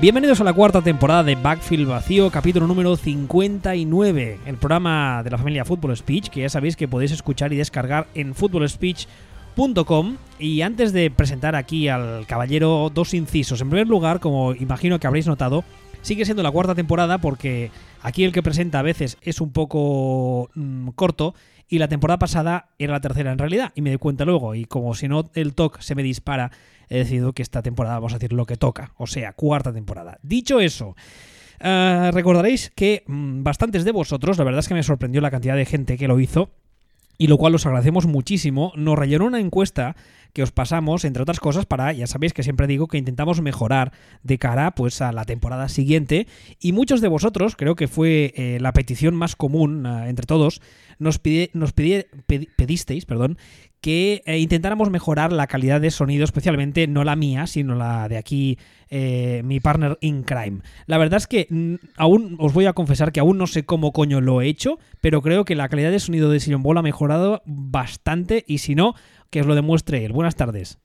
Bienvenidos a la cuarta temporada de Backfield Vacío, capítulo número 59, el programa de la familia Football Speech, que ya sabéis que podéis escuchar y descargar en footballspeech.com. Y antes de presentar aquí al caballero, dos incisos. En primer lugar, como imagino que habréis notado, sigue siendo la cuarta temporada porque aquí el que presenta a veces es un poco mm, corto y la temporada pasada era la tercera en realidad y me doy cuenta luego y como si no el talk se me dispara he decidido que esta temporada vamos a decir lo que toca, o sea, cuarta temporada. Dicho eso, eh, recordaréis que mm, bastantes de vosotros, la verdad es que me sorprendió la cantidad de gente que lo hizo, y lo cual os agradecemos muchísimo, nos rellenó una encuesta que os pasamos, entre otras cosas, para, ya sabéis que siempre digo que intentamos mejorar de cara pues a la temporada siguiente. Y muchos de vosotros, creo que fue eh, la petición más común eh, entre todos, nos, pedisteis perdón, que eh, intentáramos mejorar la calidad de sonido, especialmente no la mía, sino la de aquí, eh, mi partner in crime. La verdad es que mm, aún os voy a confesar que aún no sé cómo coño lo he hecho, pero creo que la calidad de sonido de Sillon Ball ha mejorado bastante y si no, que os lo demuestre él. Buenas tardes.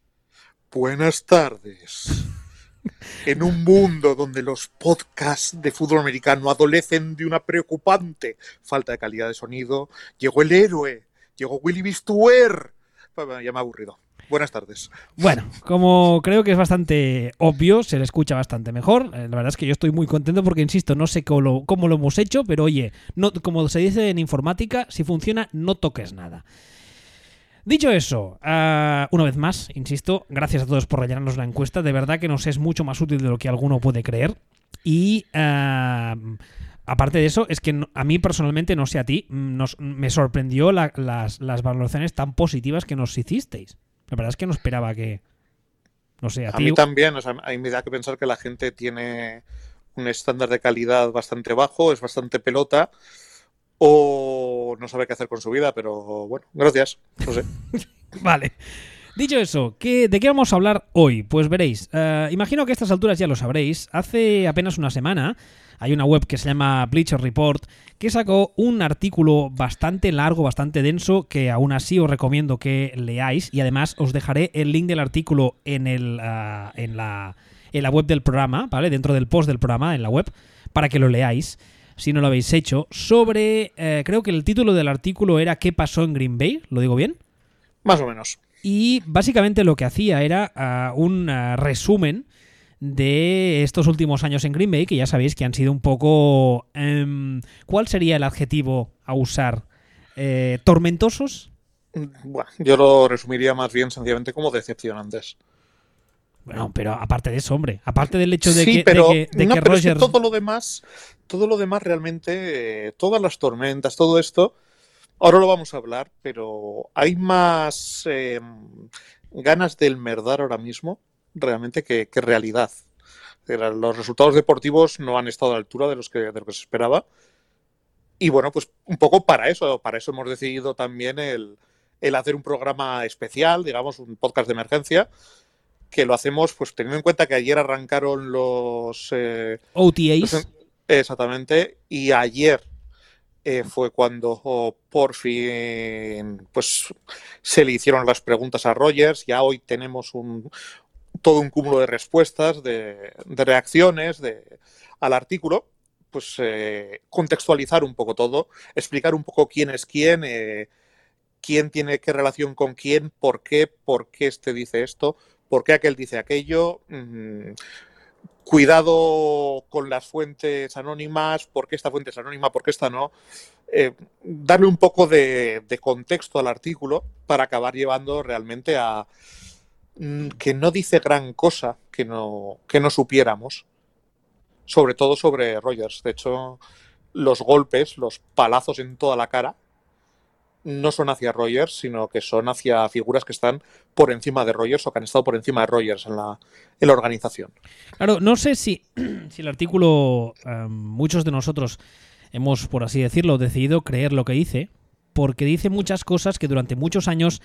Buenas tardes. En un mundo donde los podcasts de fútbol americano adolecen de una preocupante falta de calidad de sonido, llegó el héroe, llegó Willy Bistuer. Ya me ha aburrido. Buenas tardes. Bueno, como creo que es bastante obvio, se le escucha bastante mejor. Eh, La verdad es que yo estoy muy contento porque, insisto, no sé cómo lo, hemos hecho, pero oye, como se dice en informática, si funciona, no toques nada. Dicho eso, ah, una vez más, insisto, gracias a todos por rellenarnos la encuesta. De verdad que nos es mucho más útil de lo que alguno puede creer. Y ah, aparte de eso, es que a mí personalmente, no sé a ti, mm, nos- me sorprendió la- las, las valoraciones tan positivas que nos hicisteis. La verdad es que no esperaba que. No sé, a, A ti. mí también, o sea, a mí me da que pensar que la gente tiene un estándar de calidad bastante bajo, es bastante pelota o no sabe qué hacer con su vida, pero bueno, gracias. No sé. Vale. Dicho eso, ¿qué- ¿de qué vamos a hablar hoy? Pues veréis, eh, imagino que a estas alturas ya lo sabréis. Hace apenas una semana hay una web que se llama Bleacher Report que sacó un artículo bastante largo, bastante denso, que aún así os recomiendo que leáis y además os dejaré el link del artículo en, el, ah, en, la, en la web del programa, ¿vale? Dentro del post del programa, en la web, para que lo leáis. Si no lo habéis hecho, sobre. eh, creo que el título del artículo era ¿Qué pasó en Green Bay? ¿Lo digo bien? Más o menos. Y básicamente lo que hacía era ah, un ah, resumen de estos últimos años en Green Bay, que ya sabéis que han sido un poco... em, ¿Cuál sería el adjetivo a usar? Eh, ¿Tormentosos? Bueno, yo lo resumiría más bien sencillamente como decepcionantes. Bueno, pero aparte de eso, hombre, aparte del hecho de sí, que, pero, de que, de no, que pero es que Rodgers... todo lo demás, todo lo demás realmente, eh, todas las tormentas, todo esto, ahora lo vamos a hablar, pero hay más eh, ganas del merdar ahora mismo realmente que, que realidad. Los resultados deportivos no han estado a la altura de los que, de lo que se esperaba. Y bueno, pues un poco para eso, para eso hemos decidido también el, el hacer un programa especial, digamos, un podcast de emergencia, que lo hacemos pues teniendo en cuenta que ayer arrancaron los... eh, OTAs. los- exactamente, y ayer eh, fue cuando oh, por fin pues se le hicieron las preguntas a Rogers, ya hoy tenemos un, todo un cúmulo de respuestas, de, reacciones de, al artículo, pues eh, contextualizar un poco todo, explicar un poco quién es quién, eh, quién tiene qué relación con quién, por qué, por qué este dice esto, por qué aquel dice aquello. mm, cuidado con las fuentes anónimas, por qué esta fuente es anónima, por qué esta no. Eh, darle un poco de, contexto al artículo para acabar llevando realmente a que no dice gran cosa que no, que no supiéramos, sobre todo sobre Rogers. De hecho, los golpes, los palazos en toda la cara, no son hacia Rogers, sino que son hacia figuras que están por encima de Rogers o que han estado por encima de Rogers en la, en la organización. Claro, no sé si, si el artículo, eh, muchos de nosotros hemos, por así decirlo, decidido creer lo que dice, porque dice muchas cosas que durante muchos años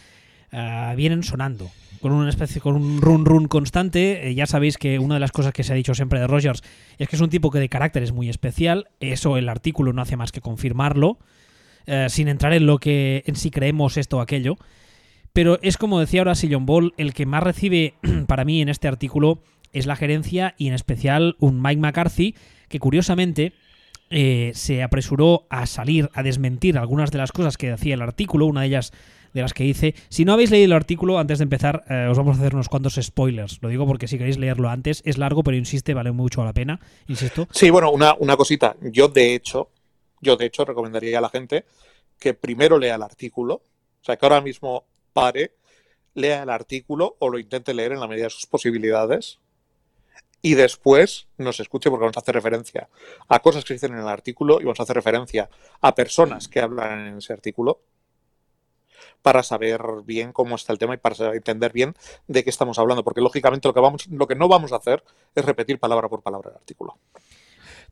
eh, vienen sonando, con una especie, con un run run constante. Eh, ya sabéis que una de las cosas que se ha dicho siempre de Rogers es que es un tipo que de carácter es muy especial. Eso el artículo no hace más que confirmarlo, eh, sin entrar en lo que en si creemos esto o aquello. Pero es como decía ahora Sillon Ball, el que más recibe para mí en este artículo es la gerencia y en especial un Mike McCarthy que curiosamente eh, se apresuró a salir a desmentir algunas de las cosas que decía el artículo, una de ellas de las que hice. Si no habéis leído el artículo, antes de empezar, eh, os vamos a hacer unos cuantos spoilers. Lo digo porque si queréis leerlo antes, es largo, pero insiste, vale mucho la pena, insisto. Sí, bueno, una, una cosita. Yo, de hecho, yo de hecho recomendaría a la gente que primero lea el artículo. O sea, que ahora mismo pare, lea el artículo o lo intente leer en la medida de sus posibilidades y después nos escuche porque vamos a hacer referencia a cosas que se dicen en el artículo y vamos a hacer referencia a personas que hablan en ese artículo para saber bien cómo está el tema y para entender bien de qué estamos hablando, porque lógicamente lo que, vamos, lo que no vamos a hacer es repetir palabra por palabra el artículo.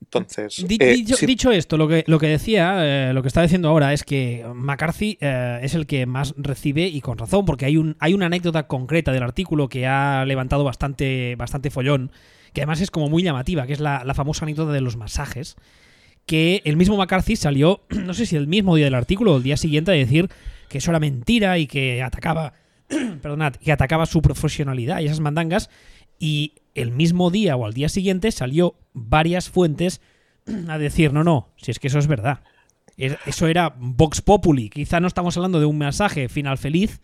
Entonces, eh, dicho, esto, lo que, lo que decía, eh, lo que está diciendo ahora es que McCarthy eh, es el que más recibe y con razón, porque hay, un, hay una anécdota concreta del artículo que ha levantado bastante, bastante follón, que además es como muy llamativa, que es la, la famosa anécdota de los masajes, que el mismo McCarthy salió, no sé si el mismo día del artículo o el día siguiente, a decir que eso era mentira y que atacaba, perdonad, que atacaba su profesionalidad y esas mandangas. Y el mismo día o al día siguiente salió varias fuentes a decir, no, no, si es que eso es verdad. Eso era Vox Populi. Quizá no estamos hablando de un mensaje final feliz,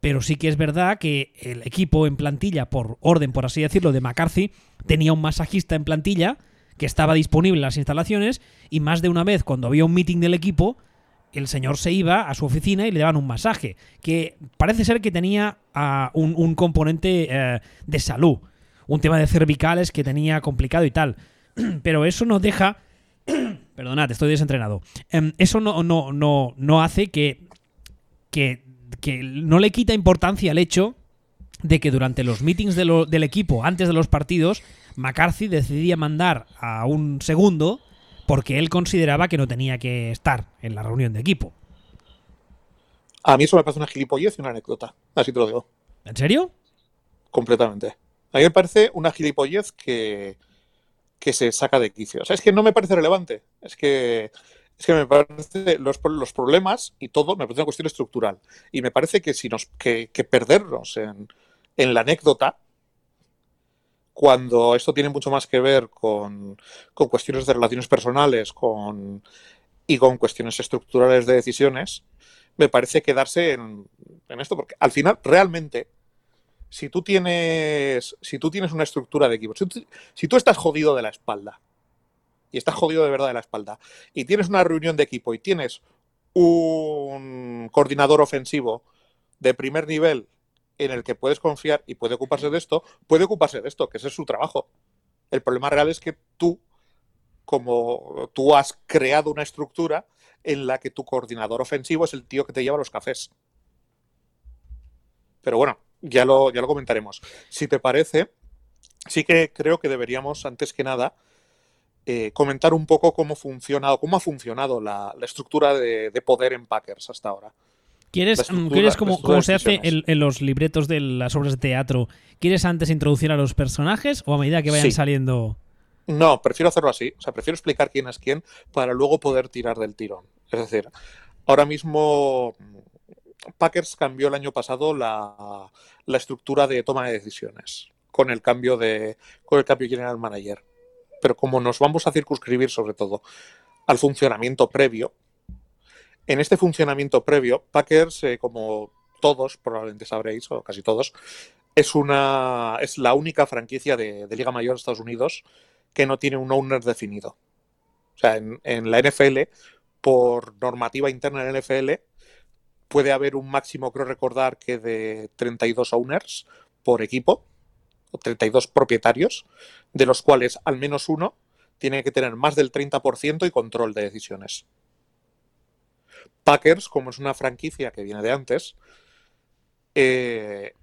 pero sí que es verdad que el equipo en plantilla, por orden, por así decirlo, de McCarthy, tenía un masajista en plantilla que estaba disponible en las instalaciones y más de una vez cuando había un meeting del equipo, el señor se iba a su oficina y le daban un masaje, que parece ser que tenía uh, un, componente uh, de salud, un tema de cervicales que tenía complicado y tal. Pero eso no deja... Perdonad, estoy desentrenado. Um, eso no, no, no, no hace que, que, que, no le quita importancia al hecho de que durante los meetings del equipo, antes de los partidos, McCarthy decidía mandar a un segundo porque él consideraba que no tenía que estar en la reunión de equipo. A mí eso me parece una gilipollez y una anécdota, así te lo digo. ¿En serio? Completamente. A mí me parece una gilipollez que, que se saca de quicio. O sea, es que no me parece relevante. Es que, es que me parece los, los problemas y todo me parece una cuestión estructural. Y me parece que si nos que, que perdernos en, en la anécdota cuando esto tiene mucho más que ver con, cuestiones de relaciones personales y con cuestiones estructurales de decisiones, me parece quedarse en, esto, porque al final, realmente, si tú tienes, si tú tienes una estructura de equipo, si tú estás jodido de la espalda, y estás jodido de verdad de la espalda, y tienes una reunión de equipo y tienes un coordinador ofensivo de primer nivel en el que puedes confiar y puede ocuparse de esto, puede ocuparse de esto, que ese es su trabajo. El problema real es que tú, como tú has creado una estructura en la que tu coordinador ofensivo es el tío que te lleva los cafés. Pero bueno, ya lo, ya lo comentaremos. Si te parece, sí que creo que deberíamos, antes que nada, eh, comentar un poco cómo, funciona, cómo ha funcionado la, estructura de poder en Packers hasta ahora. ¿Quieres, ¿quieres como, como se hace en, en, los libretos de las obras de teatro? ¿Quieres antes introducir a los personajes o a medida que vayan sí. saliendo? No, prefiero hacerlo así. O sea, prefiero explicar quién es quién para luego poder tirar del tirón. Es decir, ahora mismo Packers cambió el año pasado la, la estructura de toma de decisiones con el cambio de con el cambio general manager. Pero como nos vamos a circunscribir sobre todo al funcionamiento previo, en este funcionamiento previo, Packers, como todos probablemente sabréis, o casi todos, es, una, es la única franquicia de, de Liga Mayor de Estados Unidos que no tiene un owner definido. O sea, en, en, la NFL, por normativa interna en la NFL, puede haber un máximo, creo recordar, que de 32 owners por equipo, o 32 propietarios, de los cuales al menos uno tiene que tener más del 30% y control de decisiones. Packers, como es una franquicia que viene de antes, eh,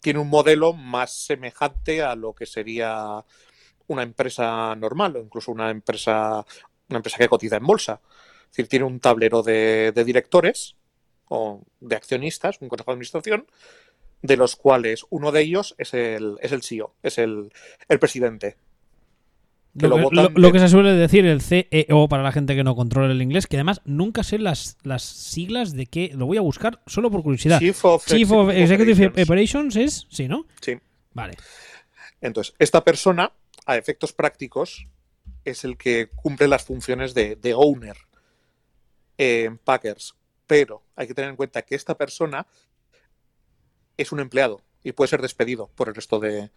tiene un modelo más semejante a lo que sería una empresa normal o incluso una empresa, una empresa que cotiza en bolsa. Es decir, tiene un tablero de, de directores o de accionistas, un consejo de administración, de los cuales uno de ellos es el, es el CEO, es el, el presidente. Que lo, lo, lo, lo, que se suele decir el CEO para la gente que no controla el inglés, que además nunca sé las, las siglas de qué. Lo voy a buscar solo por curiosidad. Chief of, Chief of Executive Operations. Operations es. Sí, ¿no? Sí. Vale. Entonces, esta persona, a efectos prácticos, es el que cumple las funciones de, de owner en Packers. Pero hay que tener en cuenta que esta persona es un empleado y puede ser despedido por el resto de,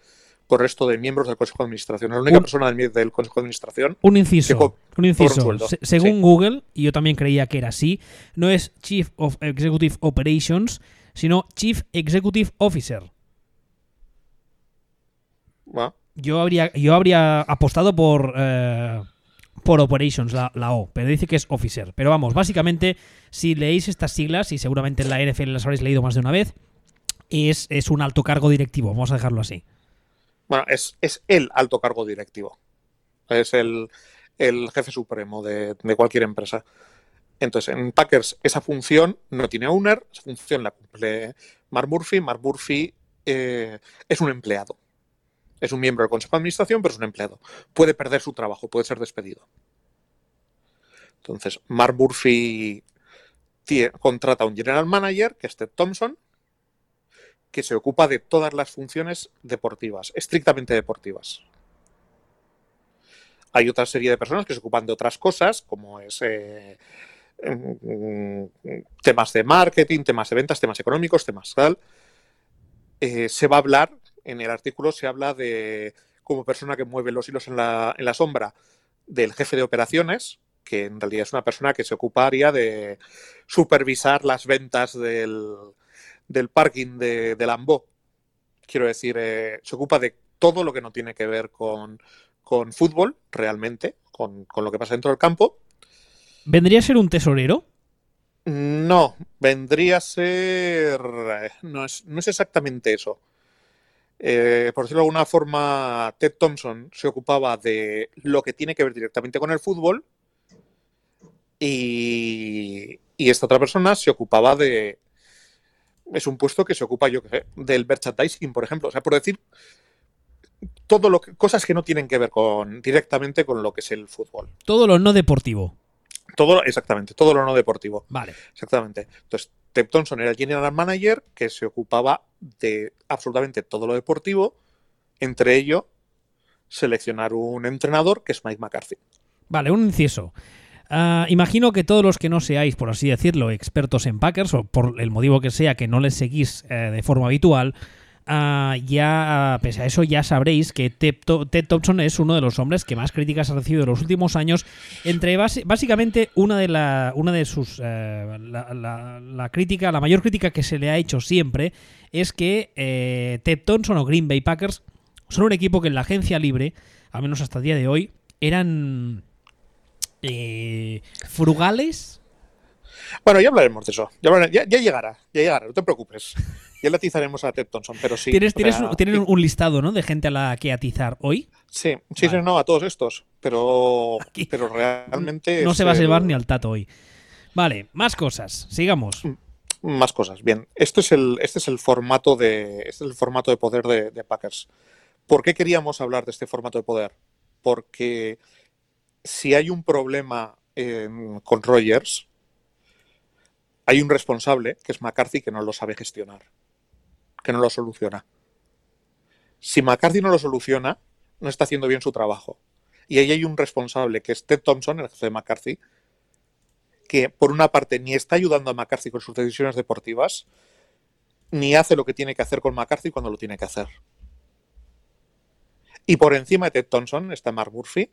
el resto de miembros del Consejo de Administración. Es la única Un- persona del, del Consejo de Administración. Un inciso, un inciso. un. Se- según Sí. Google, y yo también creía que era así, no es Chief of Executive Operations, sino Chief Executive Officer. ¿va? Yo habría, yo habría apostado por, eh, por Operations, la, la O, pero dice que es Officer. Pero vamos, básicamente, si leéis estas siglas, y seguramente en la NFL las habréis leído más de una vez, es, es un alto cargo directivo, vamos a dejarlo así. Bueno, es, es el alto cargo directivo. Es el, el jefe supremo de, de cualquier empresa. Entonces, en Packers esa función no tiene owner, esa función la cumple Mark Murphy. Mark Murphy eh, es un empleado. Es un miembro del Consejo de Administración, pero es un empleado. Puede perder su trabajo, puede ser despedido. Entonces, Mark Murphy contrata a un general manager, que es Ted Thompson, que se ocupa de todas las funciones deportivas, estrictamente deportivas. Hay otra serie de personas que se ocupan de otras cosas, como es eh, mm, temas de marketing, temas de ventas, temas económicos, temas tal. Eh, se va a hablar, en el artículo se habla de, como persona que mueve los hilos en la, en la sombra, del jefe de operaciones, que en realidad es una persona que se ocuparía de supervisar las ventas del, del parking de, de Lambo. Quiero decir, eh, se ocupa de todo lo que no tiene que ver con, con fútbol, realmente, con, con lo que pasa dentro del campo. ¿Vendría a ser un tesorero? No, vendría a ser. No es, no es exactamente eso. Eh, por decirlo de alguna forma, Ted Thompson se ocupaba de lo que tiene que ver directamente con el fútbol y, y esta otra persona se ocupaba de. Es un puesto que se ocupa, yo qué sé, del merchandising, por ejemplo. O sea, por decir todo lo que, cosas que no tienen que ver con directamente con lo que es el fútbol. Todo lo no deportivo. Todo, exactamente, todo lo no deportivo. Vale. Exactamente. Entonces, Ted Thompson era el general manager que se ocupaba de absolutamente todo lo deportivo, entre ello seleccionar un entrenador que es Mike McCarthy. Vale, un inciso. Ah, imagino que todos los que no seáis, por así decirlo, expertos en Packers, o por el motivo que sea que no les seguís eh, de forma habitual, ah, ya, pese a eso, ya sabréis que Ted, Thompson es uno de los hombres que más críticas ha recibido en los últimos años. Entre básicamente, una de, la, una de sus. eh, la, la- la crítica, la mayor crítica que se le ha hecho siempre es que eh, Ted Thompson o Green Bay Packers son un equipo que en la agencia libre, al menos hasta el día de hoy, eran eh, frugales. Bueno, ya hablaremos de eso. Ya, hablaré- ya- ya llegará, ya llegará, no te preocupes. Ya le atizaremos a Ted Thompson, pero sí. tienes tienes, sea, un, tienes un listado ¿no? de gente a la que atizar hoy. Sí, sí, Vale. no, a todos estos. Pero, Aquí. pero realmente. No se va a salvar ni al tato hoy. Vale, más cosas. Sigamos. Más cosas. Bien, este es el, este es el formato de. Este es el formato de poder de, de Packers. ¿Por qué queríamos hablar de este formato de poder? Porque si hay un problema con Rogers, hay un responsable, que es McCarthy, que no lo sabe gestionar, que no lo soluciona. Si McCarthy no lo soluciona, no está haciendo bien su trabajo. Y ahí hay un responsable, que es Ted Thompson, el jefe de McCarthy, que por una parte ni está ayudando a McCarthy con sus decisiones deportivas, ni hace lo que tiene que hacer con McCarthy cuando lo tiene que hacer. Y por encima de Ted Thompson está Mark Murphy,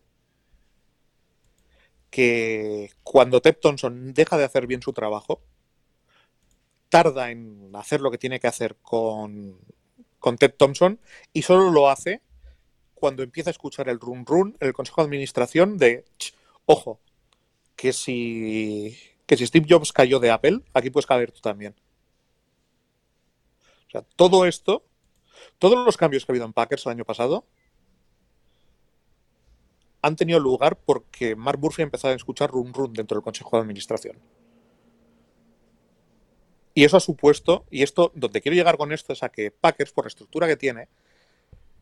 que cuando Ted Thompson deja de hacer bien su trabajo, tarda en hacer lo que tiene que hacer con, con Ted Thompson y solo lo hace cuando empieza a escuchar el run run el Consejo de Administración de, "Ch, ojo, que si, que si Steve Jobs cayó de Apple, aquí puedes caer tú también. O sea, todo esto, todos los cambios que ha habido en Packers el año pasado, han tenido lugar porque Mark Murphy ha empezado a escuchar run run dentro del Consejo de Administración. Y eso ha supuesto, y esto, donde quiero llegar con esto es a que Packers, por la estructura que tiene,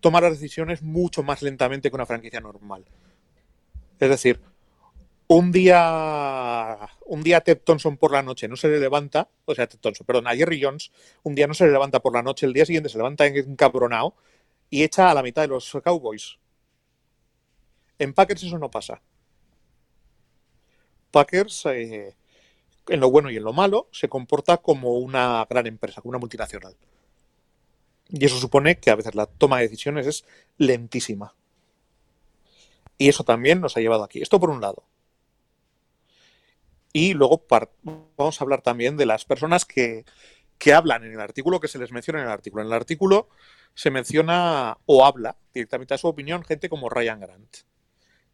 toma las decisiones mucho más lentamente que una franquicia normal. Es decir, un día, un día Ted Thompson por la noche no se le levanta, o sea, Ted Thompson, perdón, a Jerry Jones, un día no se le levanta por la noche, el día siguiente se levanta encabronado y echa a la mitad de los Cowboys. En Packers eso no pasa. Packers, eh, en lo bueno y en lo malo, se comporta como una gran empresa, como una multinacional. Y eso supone que a veces la toma de decisiones es lentísima. Y eso también nos ha llevado aquí. Esto por un lado. Y luego vamos a hablar también de las personas que, que hablan en el artículo, que se les menciona en el artículo. En el artículo se menciona o habla directamente a su opinión gente como Ryan Grant.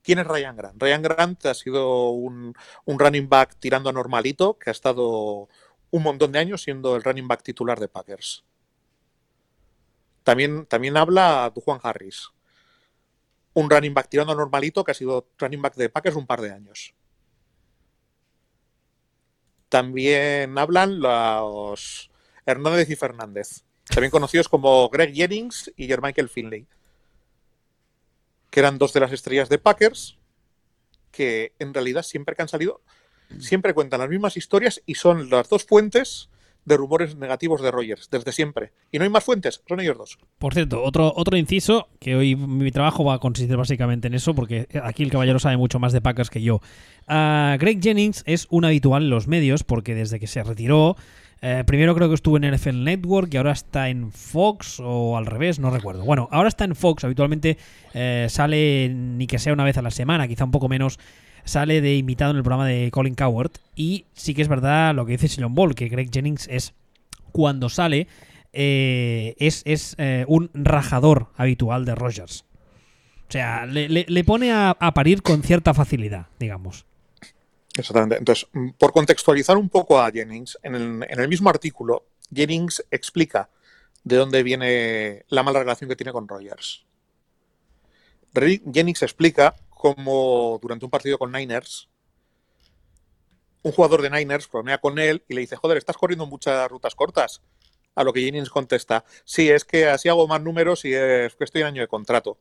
¿Quién es Ryan Grant? Ryan Grant ha sido un, running back tirando a normalito que ha estado un montón de años siendo el running back titular de Packers. También, también habla Juan Harris, un running back tirando a normalito que ha sido running back de Packers un par de años. También hablan los Hernández y Fernández, también conocidos como Greg Jennings y Jermichael Finley, que eran dos de las estrellas de Packers, que en realidad siempre que han salido, siempre cuentan las mismas historias y son las dos fuentes de rumores negativos de Rogers, desde siempre. Y no hay más fuentes, son ellos dos. Por cierto, otro, otro inciso, que hoy mi trabajo va a consistir básicamente en eso, porque aquí el caballero sabe mucho más de Packers que yo. Ah, Greg Jennings es un habitual en los medios, porque desde que se retiró eh, primero creo que estuvo en NFL Network y ahora está en Fox o al revés, no recuerdo. Bueno, ahora está en Fox, habitualmente eh, sale ni que sea una vez a la semana, quizá un poco menos, sale de invitado en el programa de Colin Coward. Y sí que es verdad lo que dice Silon Ball, que Greg Jennings es, cuando sale, eh, es, un rajador habitual de Rogers. O sea, le, pone a parir con cierta facilidad, digamos. Exactamente. Entonces, mm, por contextualizar un poco a Jennings, en el, mismo artículo, Jennings explica de dónde viene la mala relación que tiene con Rogers. Jennings explica cómo durante un partido con Niners, un jugador de Niners bromea con él y le dice, joder, estás corriendo muchas rutas cortas. A lo que Jennings contesta, sí, es que así hago más números y es que estoy en año de contrato.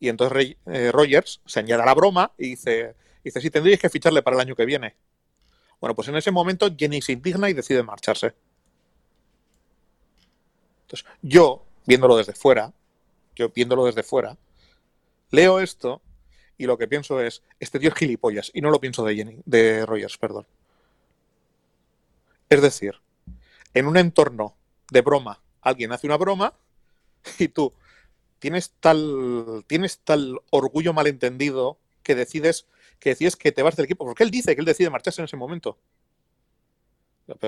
Y entonces eh, Rogers se añade la broma y dice, dice, sí, tendríais que ficharle para el año que viene. Bueno, pues en ese momento Jenny se indigna y decide marcharse. Entonces, yo, viéndolo desde fuera, yo viéndolo desde fuera, leo esto y lo que pienso es, este tío es gilipollas, y no lo pienso de Jenny, de Rogers, perdón. Es decir, en un entorno de broma, alguien hace una broma y tú tienes tal, tienes tal orgullo malentendido que decides que decides que te vas del equipo, porque él dice que él decide marcharse en ese momento.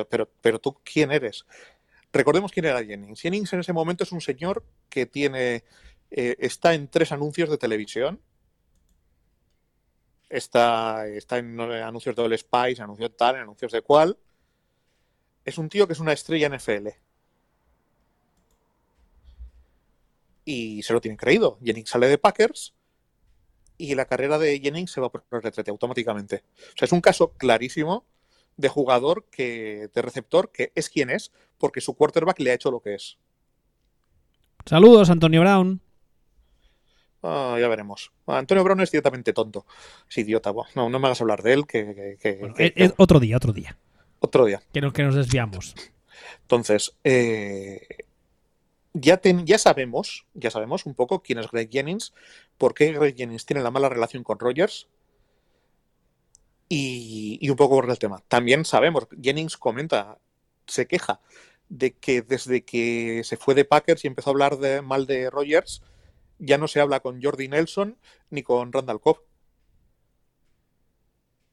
Pero, pero, tú, ¿quién eres? Recordemos quién era Jennings. Jennings en ese momento es un señor que tiene, eh, está en tres anuncios de televisión. Está, en anuncios de All Spice, anuncios tal, en anuncios de cual. Es un tío que es una estrella NFL. Y se lo tienen creído. Jennings sale de Packers y la carrera de Jennings se va por el retrete automáticamente. O sea, es un caso clarísimo de jugador que, de receptor que es quien es porque su quarterback le ha hecho lo que es. Saludos, Antonio Brown. Ah, ya veremos. Antonio Brown es ciertamente tonto. Es idiota. no, no me hagas hablar de él. Que, que, otro día, otro día. Otro día. Que nos, que nos desviamos. Entonces, eh, ya, ya sabemos, ya sabemos un poco quién es Greg Jennings, por qué Greg Jennings tiene la mala relación con Rogers y, un poco por el tema. También sabemos, Jennings comenta, se queja de que desde que se fue de Packers y empezó a hablar de, mal de Rogers, ya no se habla con Jordi Nelson ni con Randall Cobb.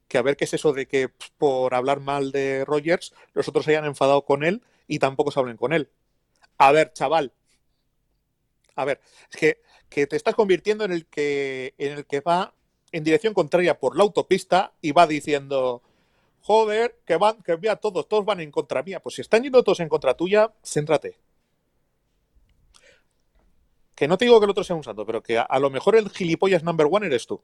Que a ver qué es eso de que por hablar mal de Rogers los otros se hayan enfadado con él y tampoco se hablen con él. A ver, chaval. A ver, es que, te estás convirtiendo en el que en el que va en dirección contraria por la autopista y va diciendo, joder, que van, que vea todos, todos van en contra mía. Pues si están yendo todos en contra tuya, céntrate. Que no te digo que el otro sea un santo, pero que a, lo mejor el gilipollas number one eres tú.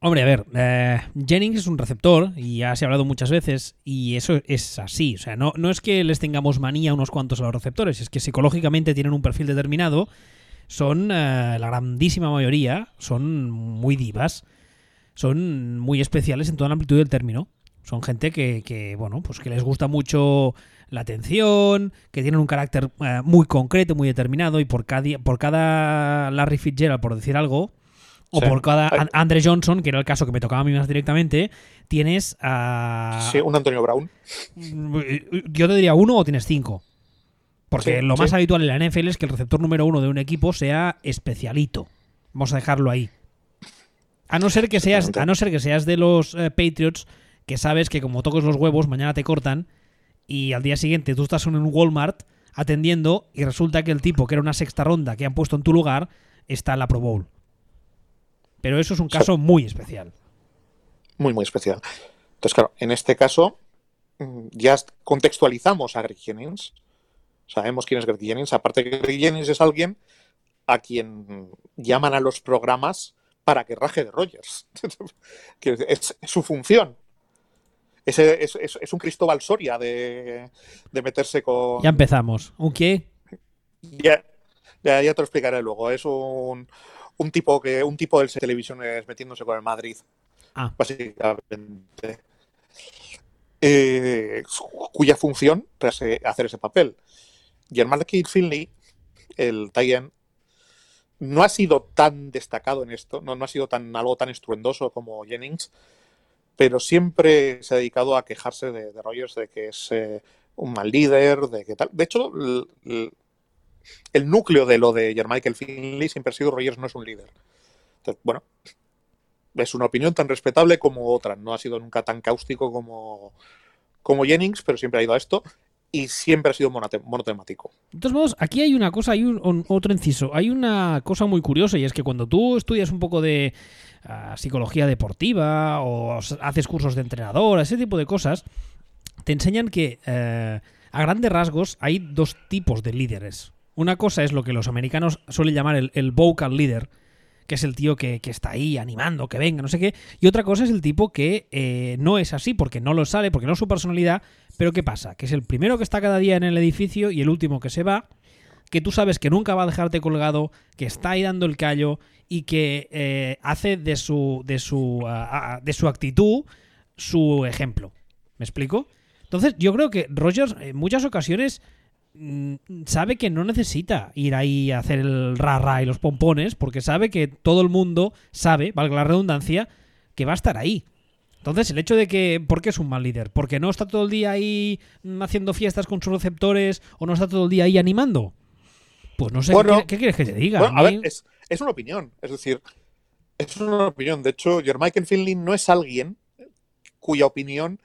Hombre, a ver, eh, Jennings es un receptor y ya se ha hablado muchas veces y eso es así. O sea, no, no es que les tengamos manía unos cuantos a los receptores, es que psicológicamente tienen un perfil determinado, son eh, la grandísima mayoría, son muy divas, son muy especiales en toda la amplitud del término. Son gente que, que, bueno, pues que les gusta mucho la atención, que tienen un carácter eh, muy concreto, muy determinado, y por cada, por cada Larry Fitzgerald, por decir algo, o Sí. por cada Andre Johnson, que era el caso que me tocaba a mí más directamente, tienes a... Sí, un Antonio Brown. Yo te diría uno o tienes cinco. Porque Sí, lo más sí. habitual en la NFL es que el receptor número uno de un equipo sea especialito. Vamos a dejarlo ahí. A no ser que seas, a no ser que seas de los eh, Patriots que sabes que como toques los huevos, mañana te cortan y al día siguiente tú estás en un Walmart atendiendo y resulta que el tipo que era una sexta ronda que han puesto en tu lugar está en la Pro Bowl. Pero eso es un Sí. caso muy especial. Muy, muy especial. Entonces, claro, en este caso mm, ya contextualizamos a Greg Jennings. Sabemos quién es Greg Jennings. Aparte que Greg Jennings es alguien a quien llaman a los programas para que raje de Rogers. Es su función. Es, es- es- es un Cristóbal Soria de, de meterse con... Ya empezamos. ¿Un qué? Ya, ya, ya te lo explicaré luego. Es un, un tipo que un tipo del televisiones metiéndose con el Madrid, Ah, básicamente. Eh, cuya función es eh, hacer ese papel. Y el Marquis Finley, el Tyen, no ha sido tan destacado en esto, no, no ha sido tan algo tan estruendoso como Jennings, pero siempre se ha dedicado a quejarse de, Rogers de que es eh, un mal líder, de que tal. De hecho, el, núcleo de lo de Jermichael Finley siempre ha sido Rogers no es un líder. Entonces, bueno, es una opinión tan respetable como otra. No ha sido nunca tan cáustico como, como Jennings, pero siempre ha ido a esto y siempre ha sido monotemático. De todos modos, aquí hay una cosa, hay un- otro inciso. Hay una cosa muy curiosa y es que cuando tú estudias un poco de psicología deportiva o haces cursos de entrenador, ese tipo de cosas, te enseñan que eh, a grandes rasgos hay dos tipos de líderes. Una cosa es lo que los americanos suelen llamar el, el vocal leader, que es el tío que, que está ahí animando, que venga, no sé qué. Y otra cosa es el tipo que eh, no es así porque no lo sale, porque no es su personalidad. Pero ¿qué pasa? Que es el primero que está cada día en el edificio y el último que se va. Que tú sabes que nunca va a dejarte colgado, que está ahí dando el callo y que eh, hace de su, de, su, ah, ah, de su actitud su ejemplo. ¿Me explico? Entonces, yo creo que Rogers en muchas ocasiones mm, sabe que no necesita ir ahí a hacer el ra-ra y los pompones, porque sabe que todo el mundo sabe, valga la redundancia, que va a estar ahí. Entonces, el hecho de que. ¿Por qué es un mal líder? ¿Porque no está todo el día ahí mm, haciendo fiestas con sus receptores o no está todo el día ahí animando? Pues no sé, Bueno, ¿qué, qué quieres que te diga? Bueno, a A ver, mí- es, es una opinión. Es decir, es una opinión. De hecho, Jermichael Finley no es alguien cuya opinión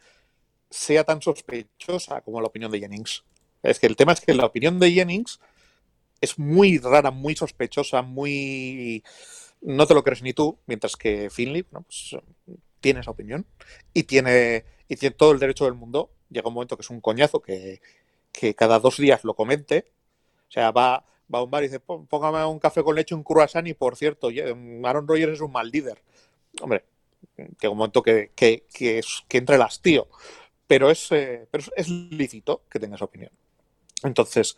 sea tan sospechosa como la opinión de Jennings. Es que el tema es que la opinión de Jennings es muy rara, muy sospechosa, muy... No te lo crees ni tú, mientras que Finley bueno, pues, tiene esa opinión y tiene, y tiene todo el derecho del mundo. Llega un momento que es un coñazo que, que cada dos días lo comente. O sea, va, va un bar y dice, "Pó- póngame un café con leche, un croissant y por cierto, Aaron Rodgers es un mal líder. Hombre, llega un momento que, que, que, que entre el hastío. Pero es, eh, es, lícito que tenga esa opinión. Entonces,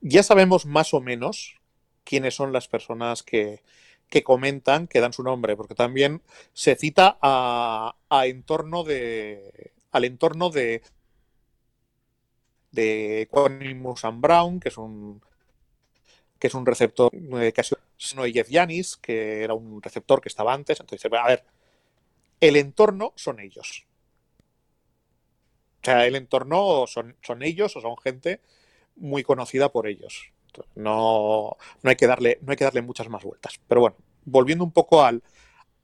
ya sabemos más o menos quiénes son las personas que, que comentan, que dan su nombre, porque también se cita a, a entorno de, al entorno de, de Equanimus and Brown, que es un que es un receptor que ha sido no, Jeff Yanis, que era un receptor que estaba antes. Entonces, a ver, el entorno son ellos. O sea, el entorno son, son ellos o son gente muy conocida por ellos. Entonces, no, no, hay que darle, no hay que darle muchas más vueltas. Pero bueno, volviendo un poco al,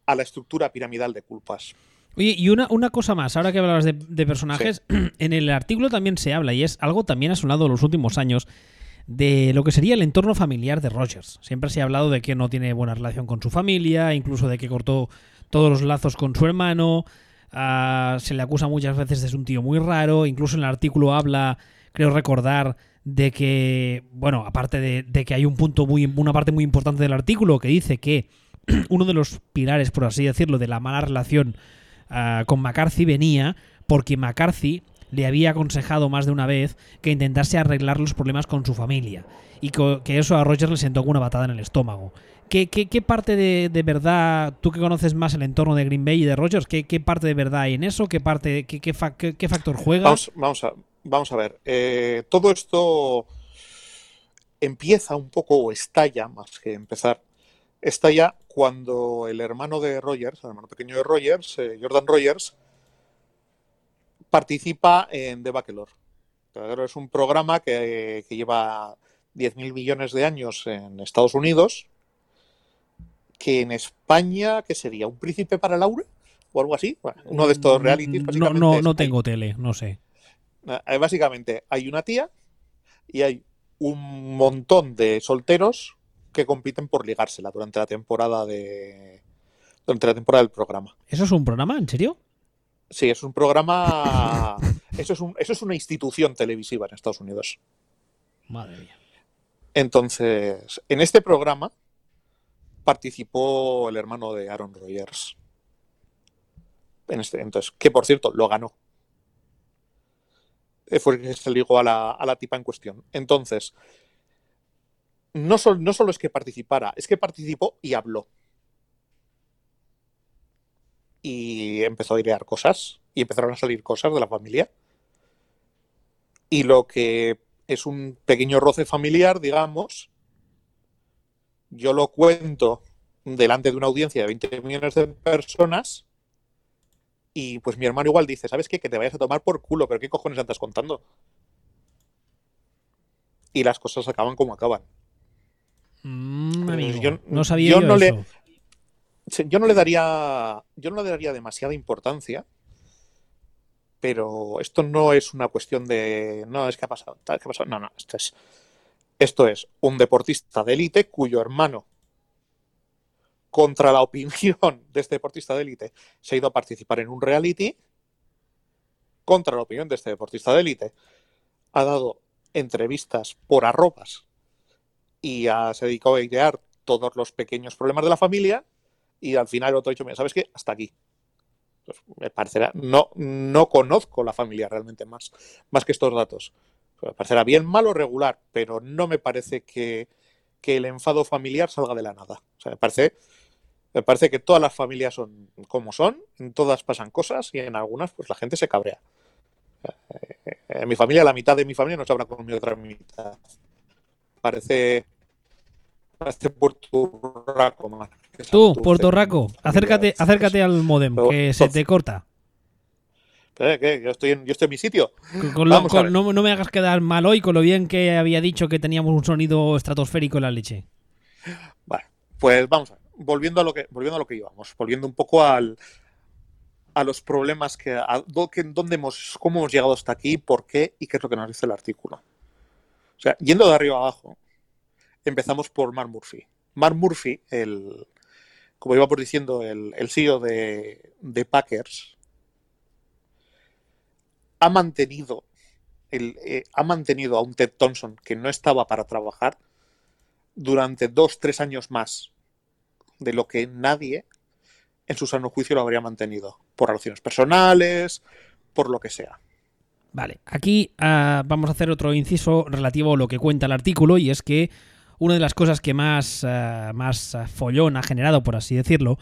a la estructura piramidal de culpas. Oye, y una, una cosa más, ahora que hablabas de, de personajes, en el artículo también se habla, y es algo también ha sonado en los últimos años, de lo que sería el entorno familiar de Rogers. Siempre se ha hablado de que no tiene buena relación con su familia, incluso de que cortó todos los lazos con su hermano. ah, se le acusa muchas veces de ser un tío muy raro. Incluso en el artículo habla, creo recordar, de que, bueno, aparte de, que hay un punto muy, una parte muy importante del artículo que dice que uno de los pilares, por así decirlo, de la mala relación ah, con McCarthy venía porque McCarthy le había aconsejado más de una vez que intentase arreglar los problemas con su familia y que eso a Rogers le sentó una batada en el estómago. ¿Qué, qué, parte de, verdad, tú que conoces más el entorno de Green Bay y de Rogers, qué, qué parte de verdad hay en eso? ¿Qué, parte, qué, qué, factor juega? Vamos, vamos, a, vamos a ver. Eh, todo esto empieza un poco o estalla, más que empezar, estalla cuando el hermano de Rogers, el hermano pequeño de Rogers, eh, Jordan Rogers, participa en The Bachelor. Es un programa que, que lleva 10.000 millones de años en Estados Unidos que en España, ¿qué sería? ¿Un príncipe para Laura? ¿O algo así? uno de estos mm, realities. Básicamente no, no, no tengo tele, no sé. Eh, básicamente hay una tía y hay un montón de solteros que compiten por ligársela durante la temporada de durante la temporada del programa. ¿Eso es un programa? ¿En serio? Sí, es un programa. eso, es un, eso es una institución televisiva en Estados Unidos. Madre mía. Entonces, en este programa participó el hermano de Aaron Rodgers. En este, entonces, que por cierto, lo ganó. Eh, fue que se ligó a la, a la tipa en cuestión. Entonces, no, no solo es que participara, es que participó y habló. Y empezó a idear cosas. Y empezaron a salir cosas de la familia. Y lo que es un pequeño roce familiar, digamos, yo lo cuento delante de una audiencia de 20 millones de personas y pues mi hermano igual dice, ¿sabes qué? Que te vayas a tomar por culo, pero ¿qué cojones andas contando? Y las cosas acaban como acaban. Mm, yo, no sabía yo, no Le, yo no le daría yo no le daría demasiada importancia pero esto no es una cuestión de no es que ha pasado tal que ha pasado no no esto es esto es un deportista de élite cuyo hermano, contra la opinión de este deportista de élite, se ha ido a participar en un reality, contra la opinión de este deportista de élite, ha dado entrevistas por arrobas y se ha dedicado a idear todos los pequeños problemas de la familia y al final otro ha dicho, mira, ¿sabes qué? Hasta aquí. Pues me parecerá, no, no conozco la familia realmente más, más que estos datos. Me parecerá bien, malo, regular, pero no me parece que, el enfado familiar salga de la nada. Me parece, me parece que todas las familias son como son, en todas pasan cosas y en algunas pues la gente se cabrea. Eh, en mi familia, la mitad de mi familia no se habla con mi otra mitad. Parece, parece Puerto Rico, Tú, Puerto Rico, acércate, acércate al modem, que se te corta. ¿Qué? Yo estoy en, yo estoy en mi sitio. no, me hagas quedar mal hoy con lo bien que había dicho que teníamos un sonido estratosférico en la leche. Vale, pues vamos a ver. Volviendo a lo que, volviendo a lo que íbamos, volviendo un poco al, a los problemas que, a, dónde hemos, cómo hemos llegado hasta aquí, por qué y qué es lo que nos dice el artículo. O sea, yendo de arriba abajo, empezamos por Mark Murphy. Mark Murphy, el, como iba por diciendo, el, el CEO de, Packers, ha mantenido, eh, ha mantenido a un Ted Thompson que no estaba para trabajar durante dos, tres años más de lo que nadie en su sano juicio lo habría mantenido, por relaciones personales, por lo que sea. Vale, aquí ah, vamos a hacer otro inciso relativo a lo que cuenta el artículo y es que una de las cosas que más, ah, más ah, follón ha generado, por así decirlo,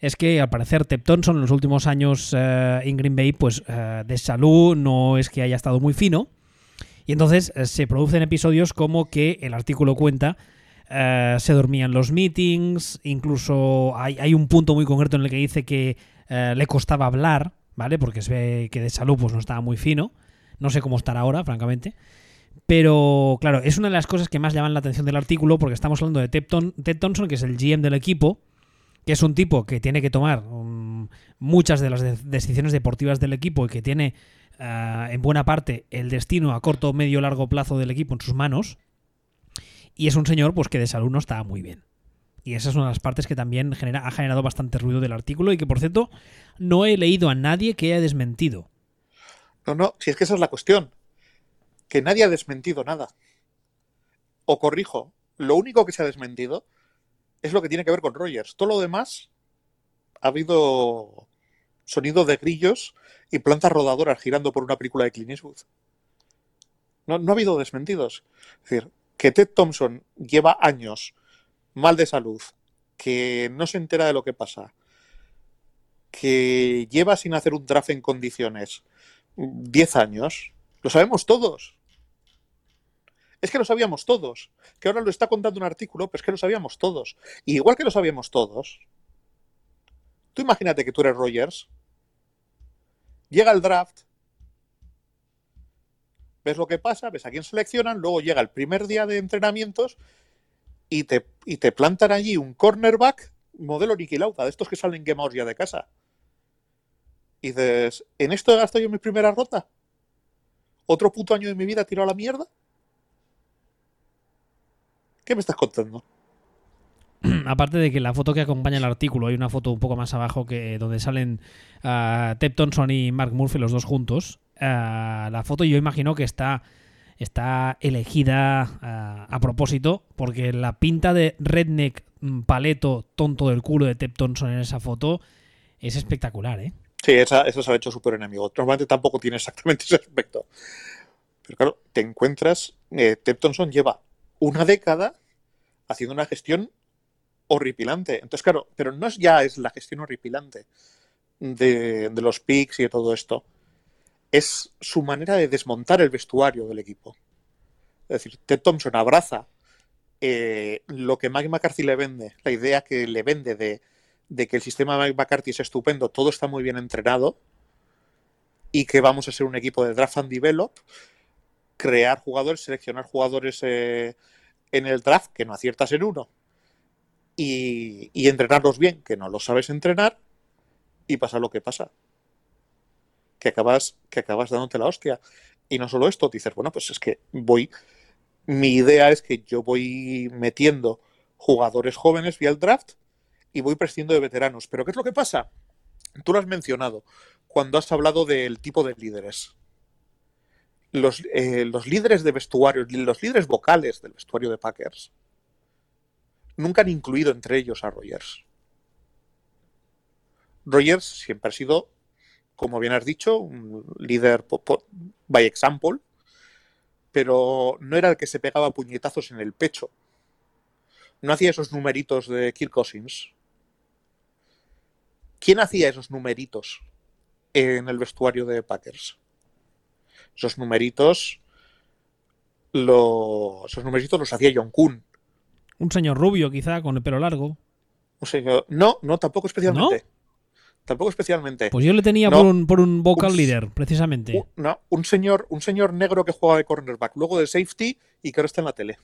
es que al parecer Tep Thompson en los últimos años eh, en Green Bay, pues eh, de salud no es que haya estado muy fino. Y entonces eh, se producen episodios como que el artículo cuenta, se dormían los meetings, incluso hay, un punto muy concreto en el que dice que le costaba hablar, ¿vale? Porque se ve que de salud pues no estaba muy fino. No sé cómo estará ahora, francamente. Pero claro, es una de las cosas que más llaman la atención del artículo porque estamos hablando de Ted Thompson, que es el GM del equipo, que es un tipo que tiene que tomar um, muchas de las decisiones deportivas del equipo y que tiene uh, en buena parte el destino a corto, medio, largo plazo del equipo en sus manos. Y es un señor pues que de salud no está muy bien. Y esa es una de las partes que también genera, ha generado bastante ruido del artículo y que, por cierto, no he leído a nadie que haya desmentido. No, no, si es que esa es la cuestión. Que nadie ha desmentido nada. O corrijo, lo único que se ha desmentido es lo que tiene que ver con Rogers. Todo lo demás ha habido sonido de grillos y plantas rodadoras girando por una película de Clint Eastwood. No, no ha habido desmentidos. Es decir, que Ted Thompson lleva años mal de salud, que no se entera de lo que pasa, que lleva sin hacer un draft en condiciones 10 años, lo sabemos todos. Es que lo sabíamos todos. Que ahora lo está contando un artículo, pero es que lo sabíamos todos. Y igual que lo sabíamos todos, tú imagínate que tú eres Rogers, llega el draft, ves lo que pasa, ves a quién seleccionan, luego llega el primer día de entrenamientos y te, y te plantan allí un cornerback modelo Niki Lauda, de estos que salen quemados ya de casa. Y dices, ¿en esto he gastado yo mi primera rota? ¿Otro puto año de mi vida tirado a la mierda? ¿Qué me estás contando? Aparte de que la foto que acompaña el artículo, hay una foto un poco más abajo que donde salen uh, Ted Thompson y Mark Murphy los dos juntos. Uh, la foto yo imagino que está, está elegida uh, a propósito porque la pinta de redneck mm, paleto tonto del culo de Ted Thompson en esa foto es espectacular, ¿eh? Sí, esa, eso se ha hecho súper enemigo. Normalmente tampoco tiene exactamente ese aspecto. Pero claro, te encuentras. Eh, Ted Thompson lleva una década haciendo una gestión horripilante. Entonces, claro, pero no es ya es la gestión horripilante de, de los picks y de todo esto. Es su manera de desmontar el vestuario del equipo. Es decir, Ted Thompson abraza eh, lo que Mike McCarthy le vende, la idea que le vende de, de que el sistema de Mike McCarthy es estupendo, todo está muy bien entrenado y que vamos a ser un equipo de draft and develop, crear jugadores, seleccionar jugadores eh, en el draft que no aciertas en uno y, entrenarlos bien, que no los sabes entrenar y pasa lo que pasa. Que acabas, que acabas dándote la hostia. Y no solo esto, dices, bueno, pues es que voy. Mi idea es que yo voy metiendo jugadores jóvenes vía el draft y voy prescindiendo de veteranos. Pero ¿qué es lo que pasa? Tú lo has mencionado cuando has hablado del tipo de líderes. Los, eh, los líderes de vestuario, los líderes vocales del vestuario de Packers, nunca han incluido entre ellos a Rogers. Rogers siempre ha sido, como bien has dicho, un líder by example, pero no era el que se pegaba puñetazos en el pecho. No hacía esos numeritos de Kirk Cousins. ¿Quién hacía esos numeritos en el vestuario de Packers? Esos numeritos, lo, esos numeritos los hacía John Kuhn. Un señor rubio, quizá, con el pelo largo. Un señor, no, no, tampoco especialmente. ¿No? Tampoco especialmente. Pues yo le tenía No. por, un, por un vocal Un- leader, precisamente. Un- no, un señor, un señor negro que juega de cornerback, luego de safety y que ahora está en la tele.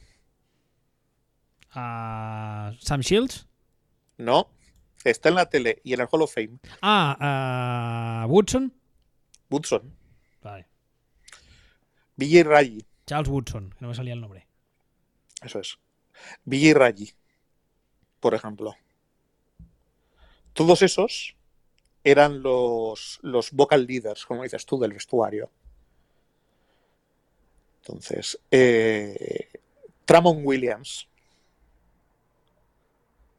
A Sam Shields. No, está en la tele y en el Hall of Fame. Ah, a Woodson. Woodson. Billy Raji, Charles Woodson, que no me salía el nombre. eso es. Billy Raji, por ejemplo. Todos esos eran los, los vocal leaders, como dices tú, del vestuario. Entonces, eh, Tramon Williams.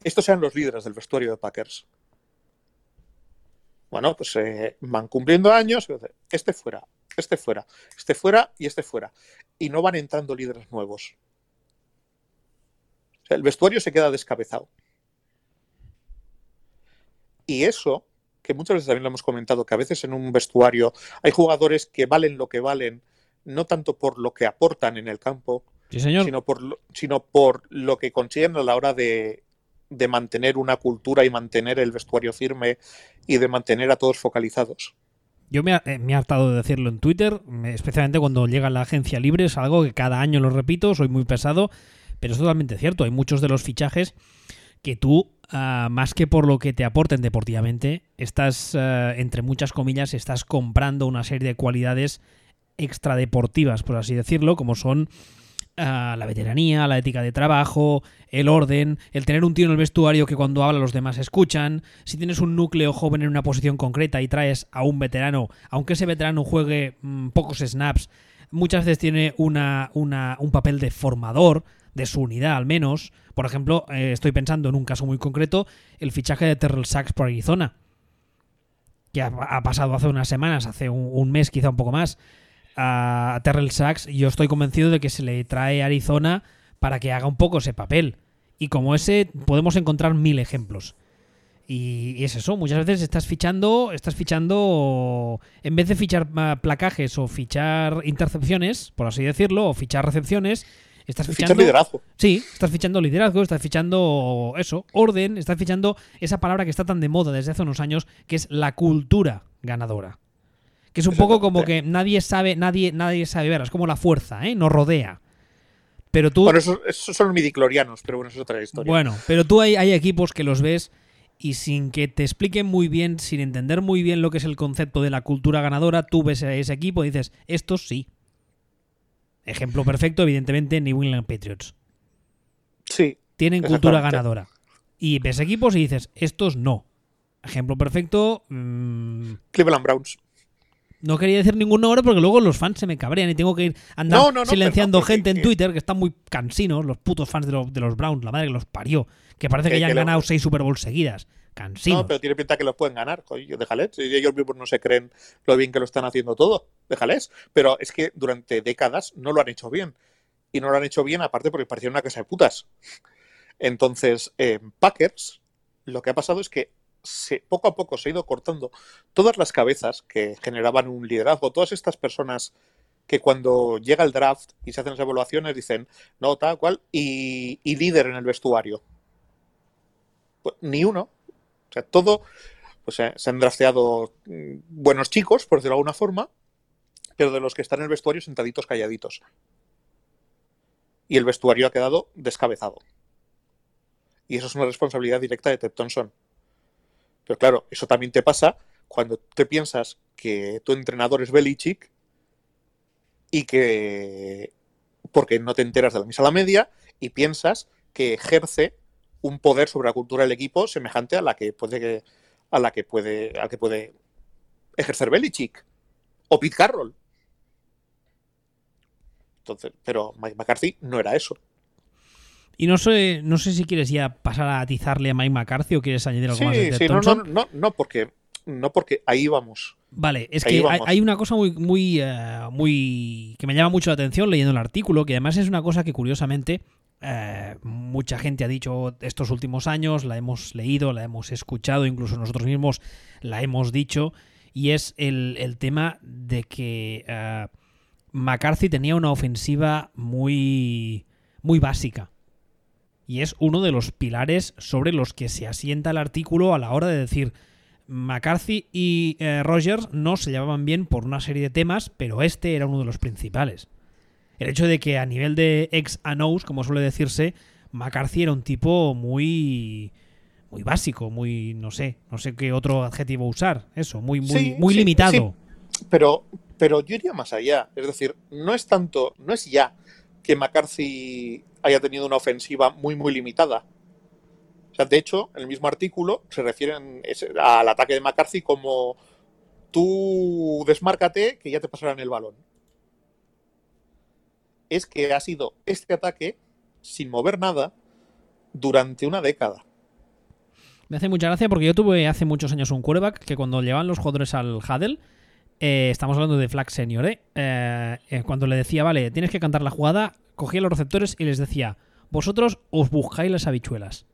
Estos eran los líderes del vestuario de Packers. Bueno, pues eh, van cumpliendo años. Este fuera, este fuera, este fuera y este fuera. Y no van entrando líderes nuevos. O sea, el vestuario se queda descabezado. Y eso, que muchas veces también lo hemos comentado, que a veces en un vestuario hay jugadores que valen lo que valen, no tanto por lo que aportan en el campo, Sí, señor. sino por, lo, sino por lo que consiguen a la hora de, de mantener una cultura y mantener el vestuario firme y de mantener a todos focalizados. Yo me, eh, he hartado de decirlo en Twitter, me- especialmente cuando llega la agencia libre, es algo que cada año lo repito, soy muy pesado, pero es totalmente cierto. Hay muchos de los fichajes que tú, ah, más que por lo que te aporten deportivamente, estás, ah, entre muchas comillas, estás comprando una serie de cualidades extradeportivas, por así decirlo, como son la veteranía, la ética de trabajo, el orden, el tener un tío en el vestuario que cuando habla los demás escuchan, si tienes un núcleo joven en una posición concreta y traes a un veterano, aunque ese veterano juegue mm, pocos snaps, muchas veces tiene una, una- un papel de formador de su unidad al menos. Por ejemplo, eh, estoy pensando en un caso muy concreto, el fichaje de Terrell Sachs por Arizona. que ha, pasado hace unas semanas, hace un mes, quizá un poco más, a Terrell Sachs, yo estoy convencido de que se le trae a Arizona para que haga un poco ese papel. Y como ese, podemos encontrar mil ejemplos. Y, es eso, muchas veces estás fichando, estás fichando, en vez de fichar ah, placajes o fichar intercepciones, por así decirlo, o fichar recepciones, estás Fichar fichando... liderazgo. Sí, estás fichando liderazgo, estás fichando eso, orden, estás fichando esa palabra que está tan de moda desde hace unos años, que es la cultura ganadora. Que es un poco como que nadie sabe, nadie, nadie sabe ver, es como la fuerza, ¿eh? Nos rodea. Pero tú, Bueno, esos, esos son midiclorianos, pero bueno, eso es otra historia. bueno, pero tú hay, hay equipos que los ves y sin que te expliquen muy bien, sin entender muy bien lo que es el concepto de la cultura ganadora, tú ves a ese equipo y dices, estos sí. Ejemplo perfecto, evidentemente, New England Patriots. Sí, Tienen cultura ganadora. Y ves equipos y dices, estos no. Ejemplo perfecto, mm, Cleveland Browns. No quería decir ningún nombre porque luego los fans se me cabrean y tengo que ir andar No, no, no, silenciando pero gente en Twitter que están muy cansinos, los putos fans de los, de los Browns, la madre que los parió. Que parece que, Que- ya han que lo- ganado seis Super Bowls seguidas. Cansinos. No, pero tiene pinta que los pueden ganar. Coño, déjales. Si ellos mismos no se creen lo bien que lo están haciendo todo. Déjales. Pero es que durante décadas no lo han hecho bien. Y no lo han hecho bien, aparte porque parecía una casa de putas. Entonces, en Packers, lo que ha pasado es que poco a poco se ha ido cortando todas las cabezas que generaban un liderazgo, todas estas personas que cuando llega el draft y se hacen las evaluaciones dicen, no, tal cual, y, y líder en el vestuario. Pues, ni uno. O sea, todo, pues eh, se han drafteado mm, buenos chicos, por decirlo de alguna forma, pero de los que están en el vestuario sentaditos calladitos. Y el vestuario ha quedado descabezado. Y eso es una responsabilidad directa de Ted Thompson. Pero claro, eso también te pasa cuando te piensas que tu entrenador es Belichick y que porque no te enteras de la misa a la media y piensas que ejerce un poder sobre la cultura del equipo semejante a la que puede a la que puede a que puede ejercer Belichick o Pete Carroll. Entonces, pero Mike McCarthy no era eso. Y no sé, no sé si quieres ya pasar a atizarle a Mike McCarthy o quieres añadir algo Sí, más de Ted sí, no, no, no, no, porque no porque ahí vamos. Vale, es Ahí que hay, vamos. hay una cosa muy, muy, eh, muy que me llama mucho la atención leyendo el artículo, que además es una cosa que curiosamente eh, mucha gente ha dicho estos últimos años, la hemos leído, la hemos escuchado, incluso nosotros mismos la hemos dicho, y es el, el tema de que eh, McCarthy tenía una ofensiva muy, muy básica. Y es uno de los pilares sobre los que se asienta el artículo a la hora de decir McCarthy y eh, Rogers no se llevaban bien por una serie de temas, pero este era uno de los principales. El hecho de que a nivel de ex anous, como suele decirse, McCarthy era un tipo muy muy básico, muy no sé, no sé qué otro adjetivo usar, eso, muy muy Sí, muy sí, limitado. Pero, pero yo iría más allá. Es decir, no es tanto, no es ya que McCarthy haya tenido una ofensiva muy, muy limitada. O sea, de hecho, en el mismo artículo se refieren al ataque de McCarthy como tú desmárcate que ya te pasarán el balón. Es que ha sido este ataque sin mover nada durante una década. Me hace mucha gracia porque yo tuve hace muchos años un quarterback que cuando llevaban los jugadores al huddle, eh, estamos hablando de Flag Senior, ¿eh? Eh, eh, cuando le decía, vale, tienes que cantar la jugada, cogía los receptores y les decía, vosotros os buscáis las habichuelas.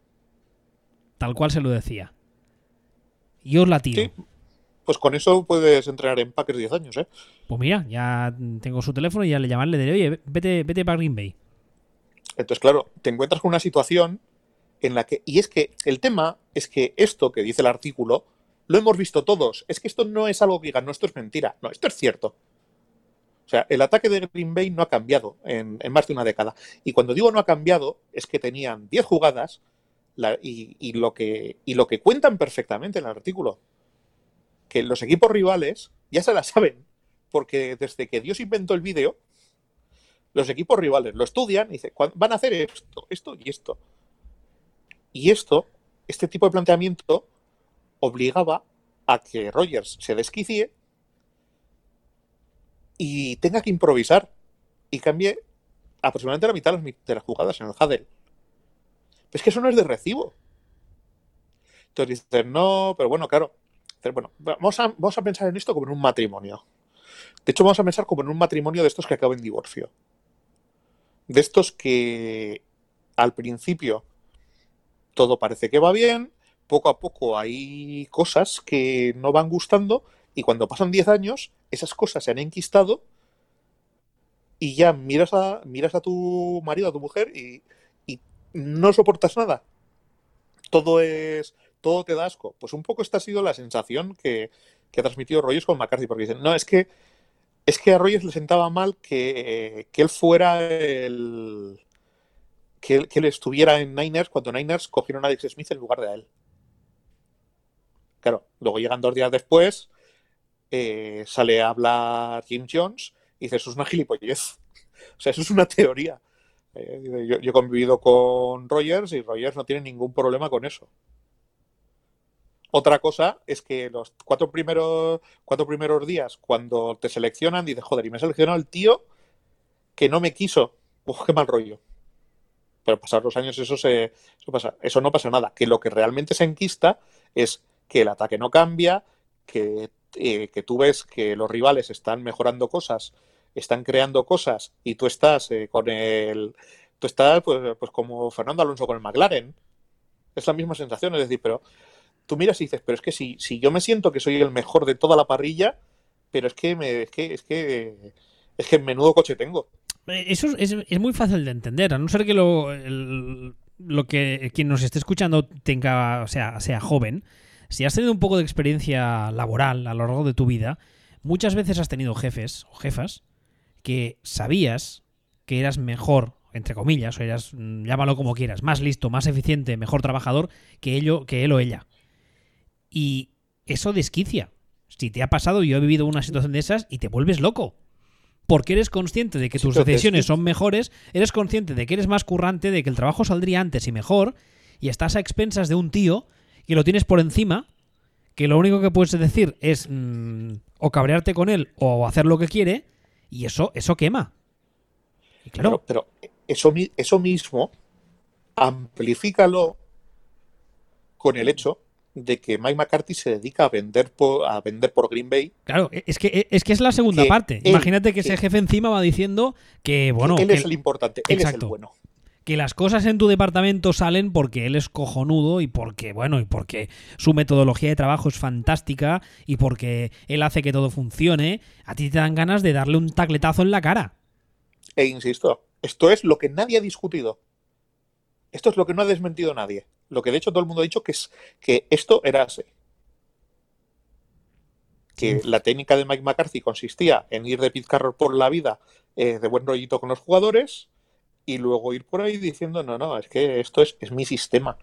Tal cual se lo decía. Y os la tiro. Sí. Pues con eso puedes entrenar en Packers 10 años, ¿eh? Pues mira, ya tengo su teléfono y ya le llaman, le diré, oye, vete, vete para Green Bay. Entonces, claro, te encuentras con una situación en la que. Y es que el tema es que esto que dice el artículo lo hemos visto todos. Es que esto no es algo que digan, no, esto es mentira. No, esto es cierto. O sea, el ataque de Green Bay no ha cambiado en, más de una década. Y cuando digo no ha cambiado, es que tenían 10 jugadas y, lo que, y lo que cuentan perfectamente en el artículo. Que los equipos rivales ya se la saben. Porque desde que Dios inventó el vídeo, los equipos rivales lo estudian y dicen, "Cuan- van a hacer esto, esto y esto. Y esto, este tipo de planteamiento, obligaba a que Rogers se desquicie y tenga que improvisar y cambie aproximadamente la mitad de las, jugadas en el huddle. Pero es que eso no es de recibo. Entonces dicen, no, pero bueno, claro, Bueno, vamos a, vamos a pensar en esto como en un matrimonio. De hecho, vamos a pensar como en un matrimonio de estos que acaban en divorcio. De estos que al principio todo parece que va bien, poco a poco hay cosas que no van gustando y cuando pasan 10 años, esas cosas se han enquistado y ya miras a, miras a tu marido, a tu mujer y, no soportas nada. Todo es. Todo te da asco. Pues un poco esta ha sido la sensación que, que ha transmitido Rogers con McCarthy, porque dicen, no, es que es que a Rogers le sentaba mal que, que él fuera el. Que él, estuviera en Niners cuando Niners cogieron a Alex Smith en lugar de él. Claro, luego llegan dos días después, eh, sale a hablar Jim Jones y dice, eso es una gilipollez. O sea, eso es una teoría. Eh, yo, he convivido con Rogers y Rogers no tiene ningún problema con eso. Otra cosa es que los cuatro primeros, cuatro primeros días, cuando te seleccionan, dices, joder, y me seleccionó el tío que no me quiso. Uf, qué mal rollo. Pero pasar los años eso, se, eso, pasa, eso no pasa nada. Que lo que realmente se enquista es que el ataque no cambia, que, eh, que tú ves que los rivales están mejorando cosas, están creando cosas y tú estás eh, con el... Tú estás pues, pues como Fernando Alonso con el McLaren. Es la misma sensación, es decir, pero tú miras y dices, pero es que si, si yo me siento que soy el mejor de toda la parrilla, pero es que me, es que, es que, es que menudo coche tengo. Eso es, es, muy fácil de entender, a no ser que lo, lo que quien nos esté escuchando tenga, o sea, sea joven. Si has tenido un poco de experiencia laboral a lo largo de tu vida, muchas veces has tenido jefes o jefas que sabías que eras mejor, entre comillas, o eras, llámalo como quieras, más listo, más eficiente, mejor trabajador que, ello, que él o ella. Y eso desquicia. Si te ha pasado, yo he vivido una situación de esas y te vuelves loco. Porque eres consciente de que tus decisiones son mejores, eres consciente de que eres más currante, de que el trabajo saldría antes y mejor, y estás a expensas de un tío que lo tienes por encima, que lo único que puedes decir es mmm, o cabrearte con él o hacer lo que quiere, y eso, eso quema. Y claro, pero, pero eso, eso mismo, amplifícalo con el hecho de que Mike McCarthy se dedica a vender por, a vender por Green Bay. Claro, es que es, que es la segunda que parte. Imagínate que que- ese jefe encima va diciendo que, bueno, él es el importante, él es el bueno. Que las cosas en tu departamento salen porque él es cojonudo y porque, bueno, y porque su metodología de trabajo es fantástica y porque él hace que todo funcione, a ti te dan ganas de darle un tacletazo en la cara. E insisto, esto es lo que nadie ha discutido. Esto es lo que no ha desmentido nadie. Lo que de hecho todo el mundo ha dicho que es que esto era así. Que Sí. la técnica de Mike McCarthy consistía en ir de pizcarro por la vida eh, de buen rollito con los jugadores y luego ir por ahí diciendo, no, no, es que esto es, es mi sistema.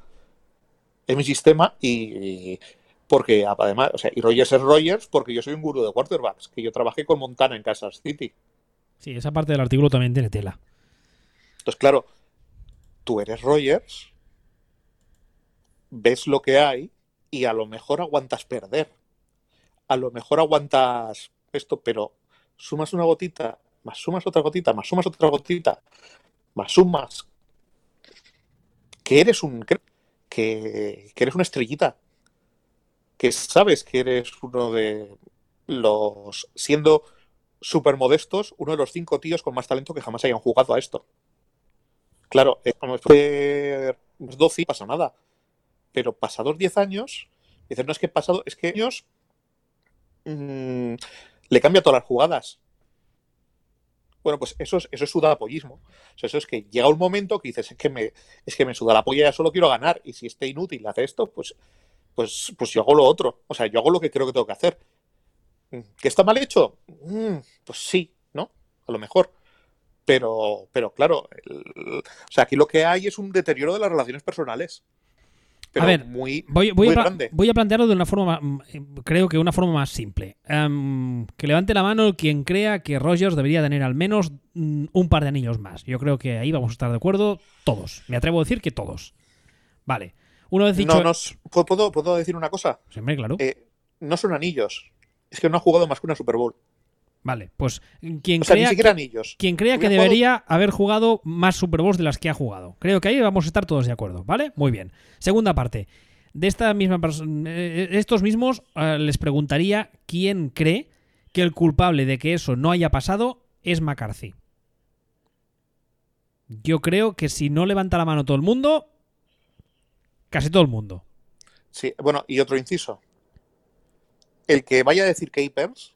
Es mi sistema y, y porque además, o sea, y Rogers es Rogers porque yo soy un gurú de quarterbacks, que yo trabajé con Montana en Kansas City. Sí, esa parte del artículo también tiene tela. Entonces, claro, tú eres Rogers, ves lo que hay y a lo mejor aguantas perder. A lo mejor aguantas esto, pero sumas una gotita, más sumas otra gotita, más sumas otra gotita, más sumas. Que eres un. que, eres una estrellita. Que sabes que eres uno de los. siendo súper modestos, uno de los cinco tíos con más talento que jamás hayan jugado a esto. Claro, como de 12 no pasa nada. Pero pasados 10 años, dices, no es que pasado, es que años mm, le cambia todas las jugadas. Bueno, pues eso es, eso es sudapollismo. Eso es que llega un momento que dices, es que me, es que me suda la polla, ya solo quiero ganar. Y si este inútil hace esto, pues, pues, pues yo hago lo otro. O sea, yo hago lo que creo que tengo que hacer. ¿Que está mal hecho? Mm, pues sí, ¿no? A lo mejor. Pero, pero claro, o sea, aquí lo que hay es un deterioro de las relaciones personales. Pero ver, muy, Voy, voy muy a, grande. voy a plantearlo de una forma, ma- eh, creo que una forma más simple. Em, que levante la mano quien crea que Rogers debería tener al menos mm, un par de anillos más. Yo creo que ahí vamos a estar de acuerdo todos. Me atrevo a decir que todos. Vale. Una vez dicho... No, no, s- ¿puedo- ¿puedo, ¿Puedo decir una cosa? Siempre, claro. Eh, no son anillos. Es que no ha jugado más que una Super Bowl. Vale, pues quien O sea, ni crea, que, anillos. quien crea que jugado- debería haber jugado más Super Bowls de las que ha jugado. Creo que ahí vamos a estar todos de acuerdo, ¿vale? Muy bien. Segunda parte. de esta misma persona, eh, estos mismos eh, les preguntaría quién cree que el culpable de que eso no haya pasado es McCarthy. Yo creo que si no levanta la mano todo el mundo, casi todo el mundo. Sí, bueno, y otro inciso. El que vaya a decir Capers,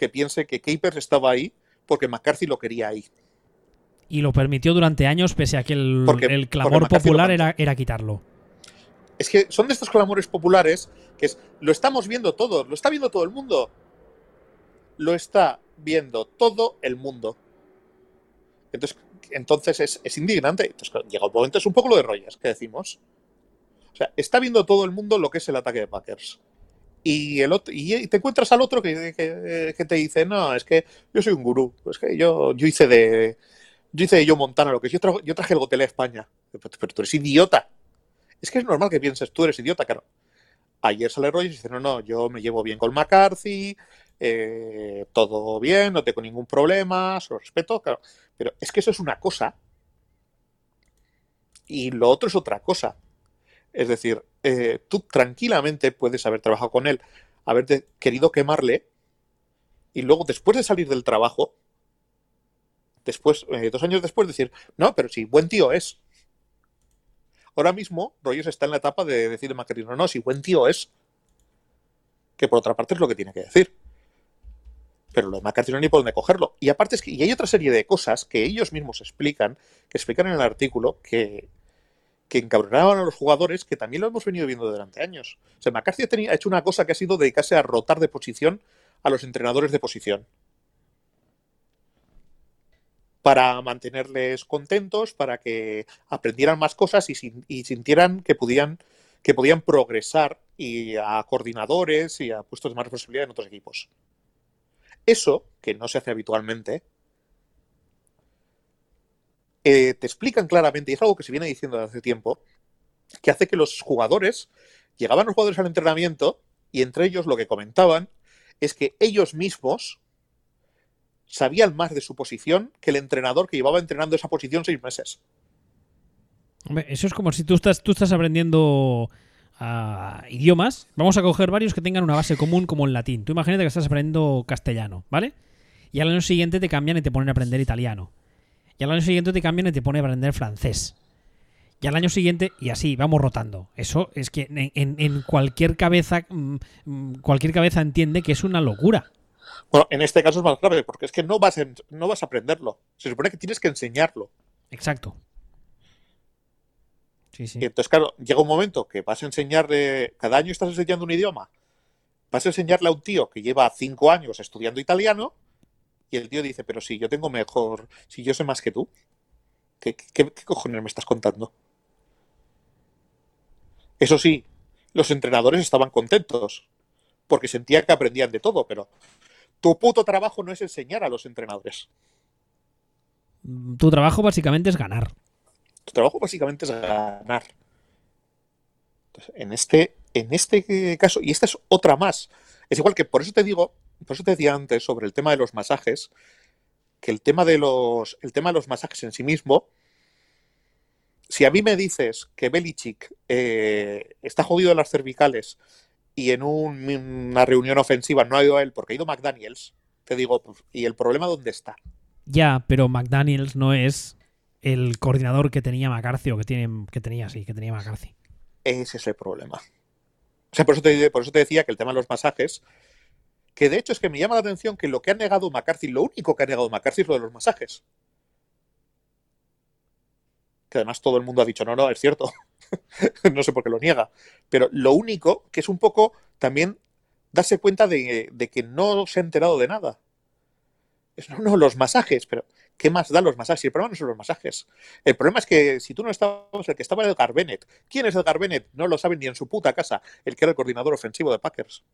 que piense que Capers estaba ahí porque McCarthy lo quería ahí. Y lo permitió durante años, pese a que el, el clamor popular era, era quitarlo. Es que son de estos clamores populares que es, lo estamos viendo todos, lo está viendo todo el mundo. Lo está viendo todo el mundo. Entonces, entonces es, indignante. Entonces, llega un momento, es un poco lo de Rogers que decimos. O sea, está viendo todo el mundo lo que es el ataque de Packers. Y, el otro, y te encuentras al otro que, te dice, no, es que yo soy un gurú. Es que yo, yo hice de. Yo hice de yo Montana lo que. Yo, traje, yo traje el Gotelé a España. Pero, tú eres idiota. Es que es normal que pienses, tú eres idiota, claro. Ayer sale Rogers y dice, no, no, yo me llevo bien con McCarthy, eh, todo bien, no tengo ningún problema, solo respeto, claro. Pero es que eso es una cosa y lo otro es otra cosa. Es decir, eh, tú tranquilamente puedes haber trabajado con él, haberte querido quemarle y luego después de salir del trabajo, después, eh, dos años después, decir, no, pero sí, buen tío es. Ahora mismo, Rogers está en la etapa de decir a McCarthy, no, si buen tío es. Que por otra parte es lo que tiene que decir pero lo de McCarthy no ni por dónde cogerlo. Y aparte es que y hay otra serie de cosas que ellos mismos explican, que explican en el artículo, que, que encabronaban a los jugadores, que también lo hemos venido viendo durante años. O sea, McCarthy ha hecho una cosa que ha sido dedicarse a rotar de posición a los entrenadores de posición. Para mantenerles contentos, para que aprendieran más cosas y, y sintieran que podían, que podían progresar y a coordinadores y a puestos de más responsabilidad en otros equipos. Eso, que no se hace habitualmente, eh, te explican claramente, y es algo que se viene diciendo desde hace tiempo, que hace que los jugadores, llegaban los jugadores al entrenamiento, y entre ellos lo que comentaban es que ellos mismos sabían más de su posición que el entrenador que llevaba entrenando esa posición seis meses. Hombre, eso es como si tú estás, tú estás aprendiendo idiomas, vamos a coger varios que tengan una base común como el latín. Tú imagínate que estás aprendiendo castellano, ¿vale? Y al año siguiente te cambian y te ponen a aprender italiano. Y al año siguiente te cambian y te ponen a aprender francés. Y al año siguiente, y así, vamos rotando. Eso es que en, cualquier cabeza, mm, mm, cualquier cabeza entiende que es una locura. Bueno, en este caso es más grave, porque es que no vas, no vas a aprenderlo. Se supone que tienes que enseñarlo. Exacto. Y entonces, claro, llega un momento que vas a enseñarle, cada año estás enseñando un idioma, vas a enseñarle a un tío que lleva cinco años estudiando italiano y el tío dice, pero si yo tengo mejor, si yo sé más que tú, ¿qué, cojones me estás contando? Eso sí, los entrenadores estaban contentos porque sentían que aprendían de todo, pero tu puto trabajo no es enseñar a los entrenadores. Tu trabajo básicamente es ganar. Tu trabajo básicamente es ganar. en este, en este caso, y esta es otra más, es igual que por eso te digo, por eso te decía antes sobre el tema de los masajes, que el tema de los, el tema de los masajes en sí mismo, si a mí me dices que Belichick eh, está jodido de las cervicales y en una reunión ofensiva no ha ido a él porque ha ido McDaniels, te digo, pues, ¿y el problema dónde está? Ya, pero McDaniels no es el coordinador que tenía McCarthy o que, tiene, que tenía, sí, que tenía McCarthy. Ese es el problema. O sea, por eso, te, por eso te decía que el tema de los masajes, que de hecho es que me llama la atención que lo que ha negado McCarthy, lo único que ha negado McCarthy es lo de los masajes. Que además todo el mundo ha dicho, no, no, es cierto. no sé por qué lo niega. Pero lo único que es un poco también darse cuenta de, que no se ha enterado de nada. Es, no, no, los masajes, pero ¿qué más dan los masajes? el problema no son los masajes. El problema es que si tú no estabas, el que estaba era Edgar Bennett. ¿Quién es Edgar Bennett? No lo saben ni en su puta casa, el que era el coordinador ofensivo de Packers.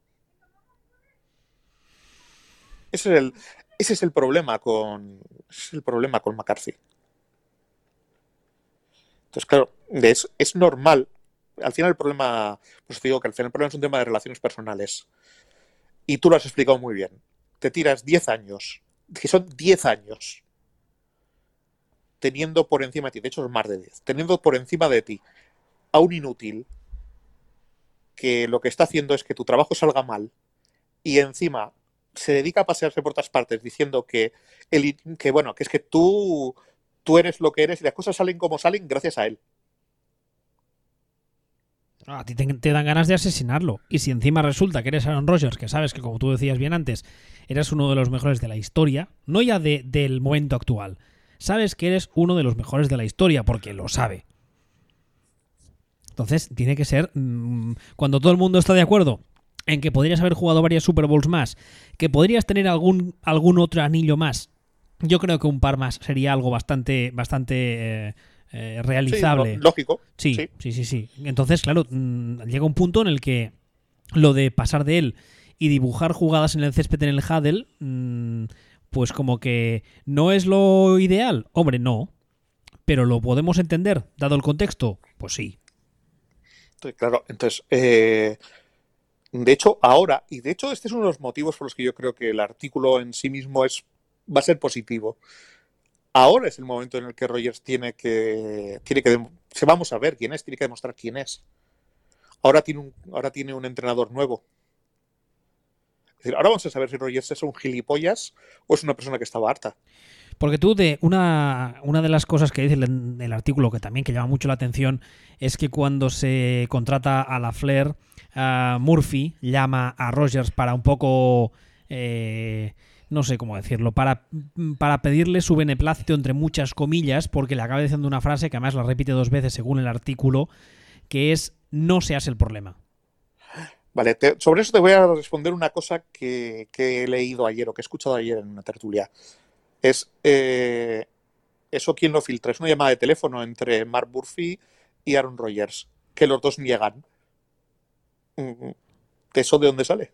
Ese es el, ese es el problema con. es el problema con McCarthy. Entonces, claro, es, es normal. Al final el problema, pues te digo que al final el problema es un tema de relaciones personales. Y tú lo has explicado muy bien. Te tiras 10 años, que son 10 años, teniendo por encima de ti, de hecho es más de 10, teniendo por encima de ti a un inútil que lo que está haciendo es que tu trabajo salga mal y encima se dedica a pasearse por otras partes diciendo que, el, que bueno, que es que tú, tú eres lo que eres y las cosas salen como salen gracias a él. A ti te, dan ganas de asesinarlo. Y si encima resulta que eres Aaron Rodgers, que sabes que, como tú decías bien antes, eres uno de los mejores de la historia, no ya de, del momento actual, sabes que eres uno de los mejores de la historia, porque lo sabe. Entonces, tiene que ser. Mmm, cuando todo el mundo está de acuerdo en que podrías haber jugado varias Super Bowls más, que podrías tener algún, algún otro anillo más, yo creo que un par más sería algo bastante. bastante. Eh, eh, realizable. Sí, lógico. Sí, sí, sí, sí, sí. Entonces, claro, mmm, llega un punto en el que lo de pasar de él y dibujar jugadas en el césped en el Huddle, mmm, pues como que no es lo ideal. Hombre, no. Pero lo podemos entender, dado el contexto. Pues sí. Claro, entonces, eh, de hecho, ahora, y de hecho este es uno de los motivos por los que yo creo que el artículo en sí mismo es, va a ser positivo. Ahora es el momento en el que Rogers tiene que, tiene que, se vamos a ver quién es, tiene que demostrar quién es. Ahora tiene un, ahora tiene un entrenador nuevo. Ahora vamos a saber si Rogers es un gilipollas o es una persona que estaba harta. Porque tú, de una, una de las cosas que dice el, el, artículo que también que llama mucho la atención es que cuando se contrata a la Flair, Murphy llama a Rogers para un poco. Eh, no sé cómo decirlo, para, para pedirle su beneplácito entre muchas comillas, porque le acaba diciendo una frase que además la repite dos veces según el artículo, que es no seas el problema. Vale, te, sobre eso te voy a responder una cosa que, que, he leído ayer o que he escuchado ayer en una tertulia. Es eh, eso quién lo filtra. Es una llamada de teléfono entre Mark Murphy y Aaron Rodgers, que los dos niegan. ¿Eso de dónde sale?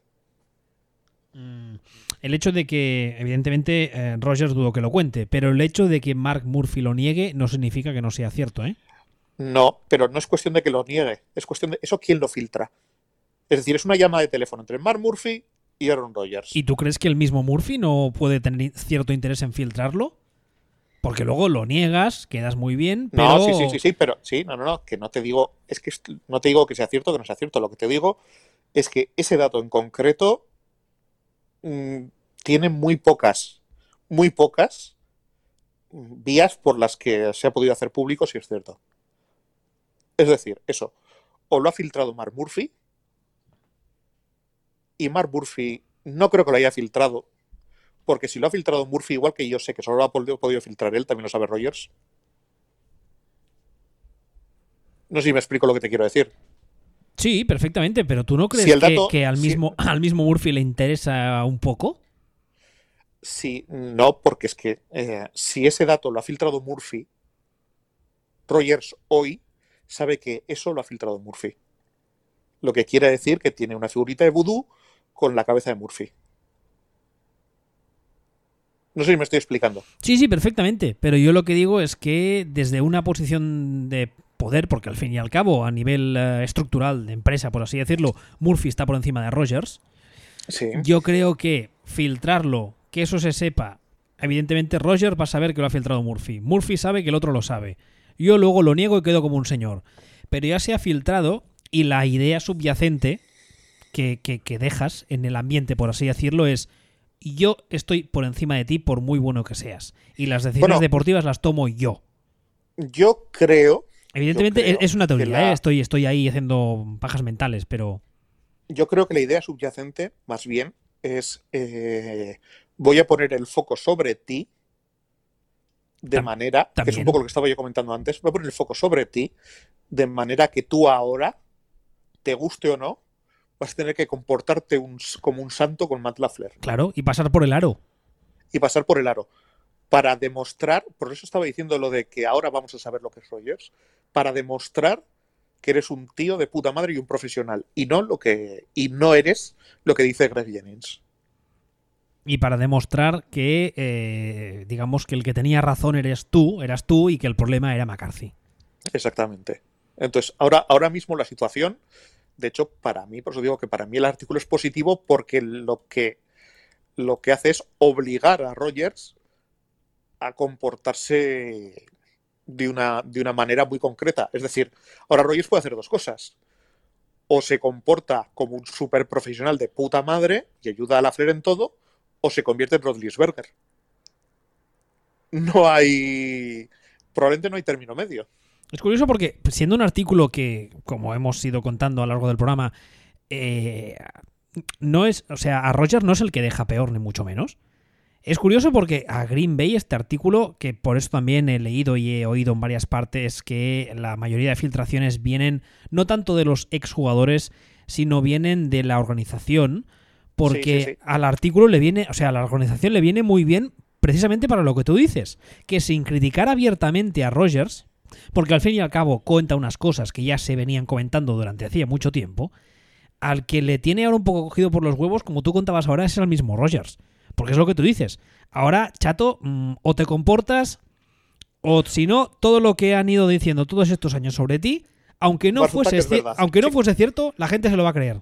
Mm, el hecho de que, evidentemente, eh, Rogers dudo que lo cuente, pero el hecho de que Mark Murphy lo niegue no significa que no sea cierto, ¿eh? No, pero no es cuestión de que lo niegue, es cuestión de eso quién lo filtra. Es decir, es una llamada de teléfono entre Mark Murphy y Aaron Rodgers. ¿Y tú crees que el mismo Murphy no puede tener cierto interés en filtrarlo? Porque luego lo niegas, quedas muy bien, pero... No, sí, sí, sí, sí, pero sí, no, no, no, que no te digo, es que no te digo que sea cierto o que no sea cierto, lo que te digo es que ese dato en concreto mmm, tiene muy pocas, muy pocas vías por las que se ha podido hacer público, si es cierto. Es decir, eso, o lo ha filtrado Mark Murphy, y Mark Murphy no creo que lo haya filtrado, porque si lo ha filtrado Murphy, igual que yo sé que solo lo ha podido filtrar él, también lo sabe Rogers. No sé si me explico lo que te quiero decir. Sí, perfectamente, pero ¿tú no crees si dato, que, que, al, mismo, al mismo Murphy le interesa un poco? Sí, no, porque es que eh, si ese dato lo ha filtrado Murphy, Rogers hoy sabe que eso lo ha filtrado Murphy. Lo que quiere decir que tiene una figurita de vudú con la cabeza de Murphy. No sé si me estoy explicando. Sí, sí, perfectamente. Pero yo lo que digo es que desde una posición de poder, porque al fin y al cabo, a nivel uh, estructural de empresa, por así decirlo, Murphy está por encima de Rogers. Sí. Yo creo que filtrarlo, que eso se sepa, evidentemente Rogers va a saber que lo ha filtrado Murphy. Murphy sabe que el otro lo sabe. Yo luego lo niego y quedo como un señor. Pero ya se ha filtrado y la idea subyacente que, que, que dejas en el ambiente, por así decirlo, es yo estoy por encima de ti por muy bueno que seas. Y las decisiones bueno, deportivas las tomo yo. Yo creo. Evidentemente yo creo es una teoría, la... ¿eh? estoy, estoy ahí haciendo pajas mentales, pero. Yo creo que la idea subyacente, más bien, es eh, voy a poner el foco sobre ti de Tam manera, también. que es un poco lo que estaba yo comentando antes, voy a poner el foco sobre ti de manera que tú ahora, te guste o no, vas a tener que comportarte un, como un santo con Matt Lafler. Claro, y pasar por el aro. Y pasar por el aro. Para demostrar, por eso estaba diciendo lo de que ahora vamos a saber lo que es Rogers, para demostrar que eres un tío de puta madre y un profesional. Y no lo que. Y no eres lo que dice Greg Jennings. Y para demostrar que, eh, digamos, que el que tenía razón eres tú, eras tú, y que el problema era McCarthy. Exactamente. Entonces, ahora, ahora mismo la situación de hecho, para mí, por eso digo que para mí el artículo es positivo porque lo que, lo que hace es obligar a Rogers a comportarse de una, de una manera muy concreta. Es decir, ahora Rogers puede hacer dos cosas. o se comporta como un super profesional de puta madre y ayuda a la Flair en todo, o se convierte en Rodlisberger. No hay. Probablemente no hay término medio. Es curioso porque, siendo un artículo que, como hemos ido contando a lo largo del programa, eh, no es. O sea, a Rogers no es el que deja peor, ni mucho menos. Es curioso porque a Green Bay este artículo, que por eso también he leído y he oído en varias partes que la mayoría de filtraciones vienen no tanto de los exjugadores, sino vienen de la organización, porque Sí, sí, sí. al artículo le viene, o sea, a la organización le viene muy bien precisamente para lo que tú dices, que sin criticar abiertamente a Rogers, porque al fin y al cabo cuenta unas cosas que ya se venían comentando durante hacía mucho tiempo, al que le tiene ahora un poco cogido por los huevos, como tú contabas ahora, es el mismo Rogers. Porque es lo que tú dices. Ahora, chato, mm, o te comportas, o si no, todo lo que han ido diciendo todos estos años sobre ti, aunque no, fuese, aunque no Sí. fuese cierto, la gente se lo va a creer.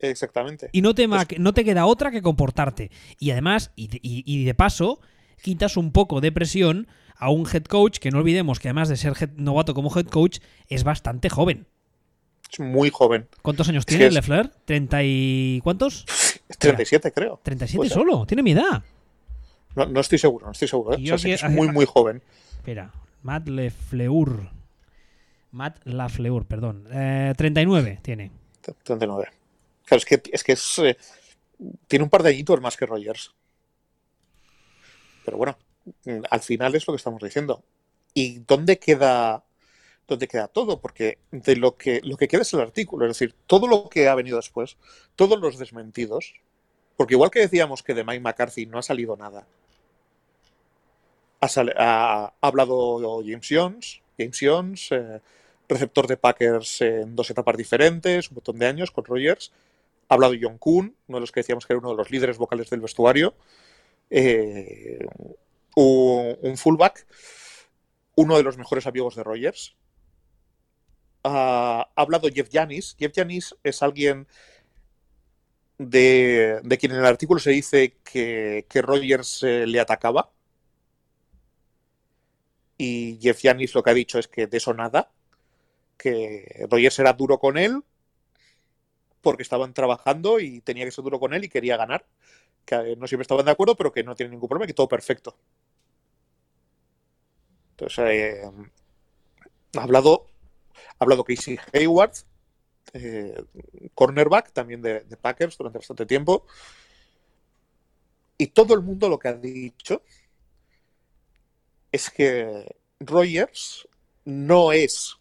Exactamente. Y no te, no te queda otra que comportarte. Y además, y de, y- y de paso, quitas un poco de presión a un head coach que no olvidemos que además de ser head- novato como head coach, es bastante joven. Es muy joven. ¿Cuántos años Es tiene Lefler? ¿30 y cuántos? Es 37, creo. 37 Puede ser. solo. Tiene mi edad. No, no estoy seguro, no estoy seguro. ¿eh? Yo O sea, es muy, muy joven. Espera, Matt Lefleur. Matt Lafleur, perdón. Eh, 39 tiene. 39. Claro, es que es. Que es eh, tiene un par de añitos más que Rogers. Pero bueno, al final es lo que estamos diciendo. ¿Y dónde queda, dónde queda todo? Porque de lo que, lo que queda es el artículo. Es decir, todo lo que ha venido después, todos los desmentidos. Porque igual que decíamos que de Mike McCarthy no ha salido nada. Ha, hablado James Jones, James Jones, eh, receptor de Packers en dos etapas diferentes, un montón de años con Rogers. Ha hablado John Kuhn, uno de los que decíamos que era uno de los líderes vocales del vestuario. Eh, un, un fullback, uno de los mejores amigos de Rogers. Ha hablado Jeff Janis. Jeff Janis es alguien de, quien en el artículo se dice que, que Rogers eh, le atacaba. Y Jeff Janis lo que ha dicho es que de eso nada, que Rogers era duro con él porque estaban trabajando y tenía que ser duro con él y quería ganar. Que no siempre estaban de acuerdo, pero que no tiene ningún problema, que todo perfecto. Eh, ha hablado, ha hablado Casey Hayward, eh, cornerback también de, Packers durante bastante tiempo. Y todo el mundo lo que ha dicho es que Rogers no es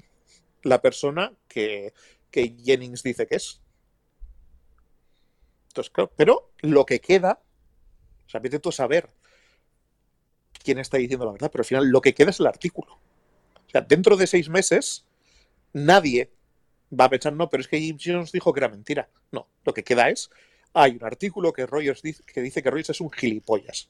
la persona que, que Jennings dice que es. Entonces, pero lo que queda, o sea, vete tú a saber quién está diciendo la verdad, pero al final lo que queda es el artículo. O sea, dentro de seis meses, nadie va a pensar, no, pero es que James Jones dijo que era mentira. No, lo que queda es, hay un artículo que Rogers dice que, dice que Rogers es un gilipollas.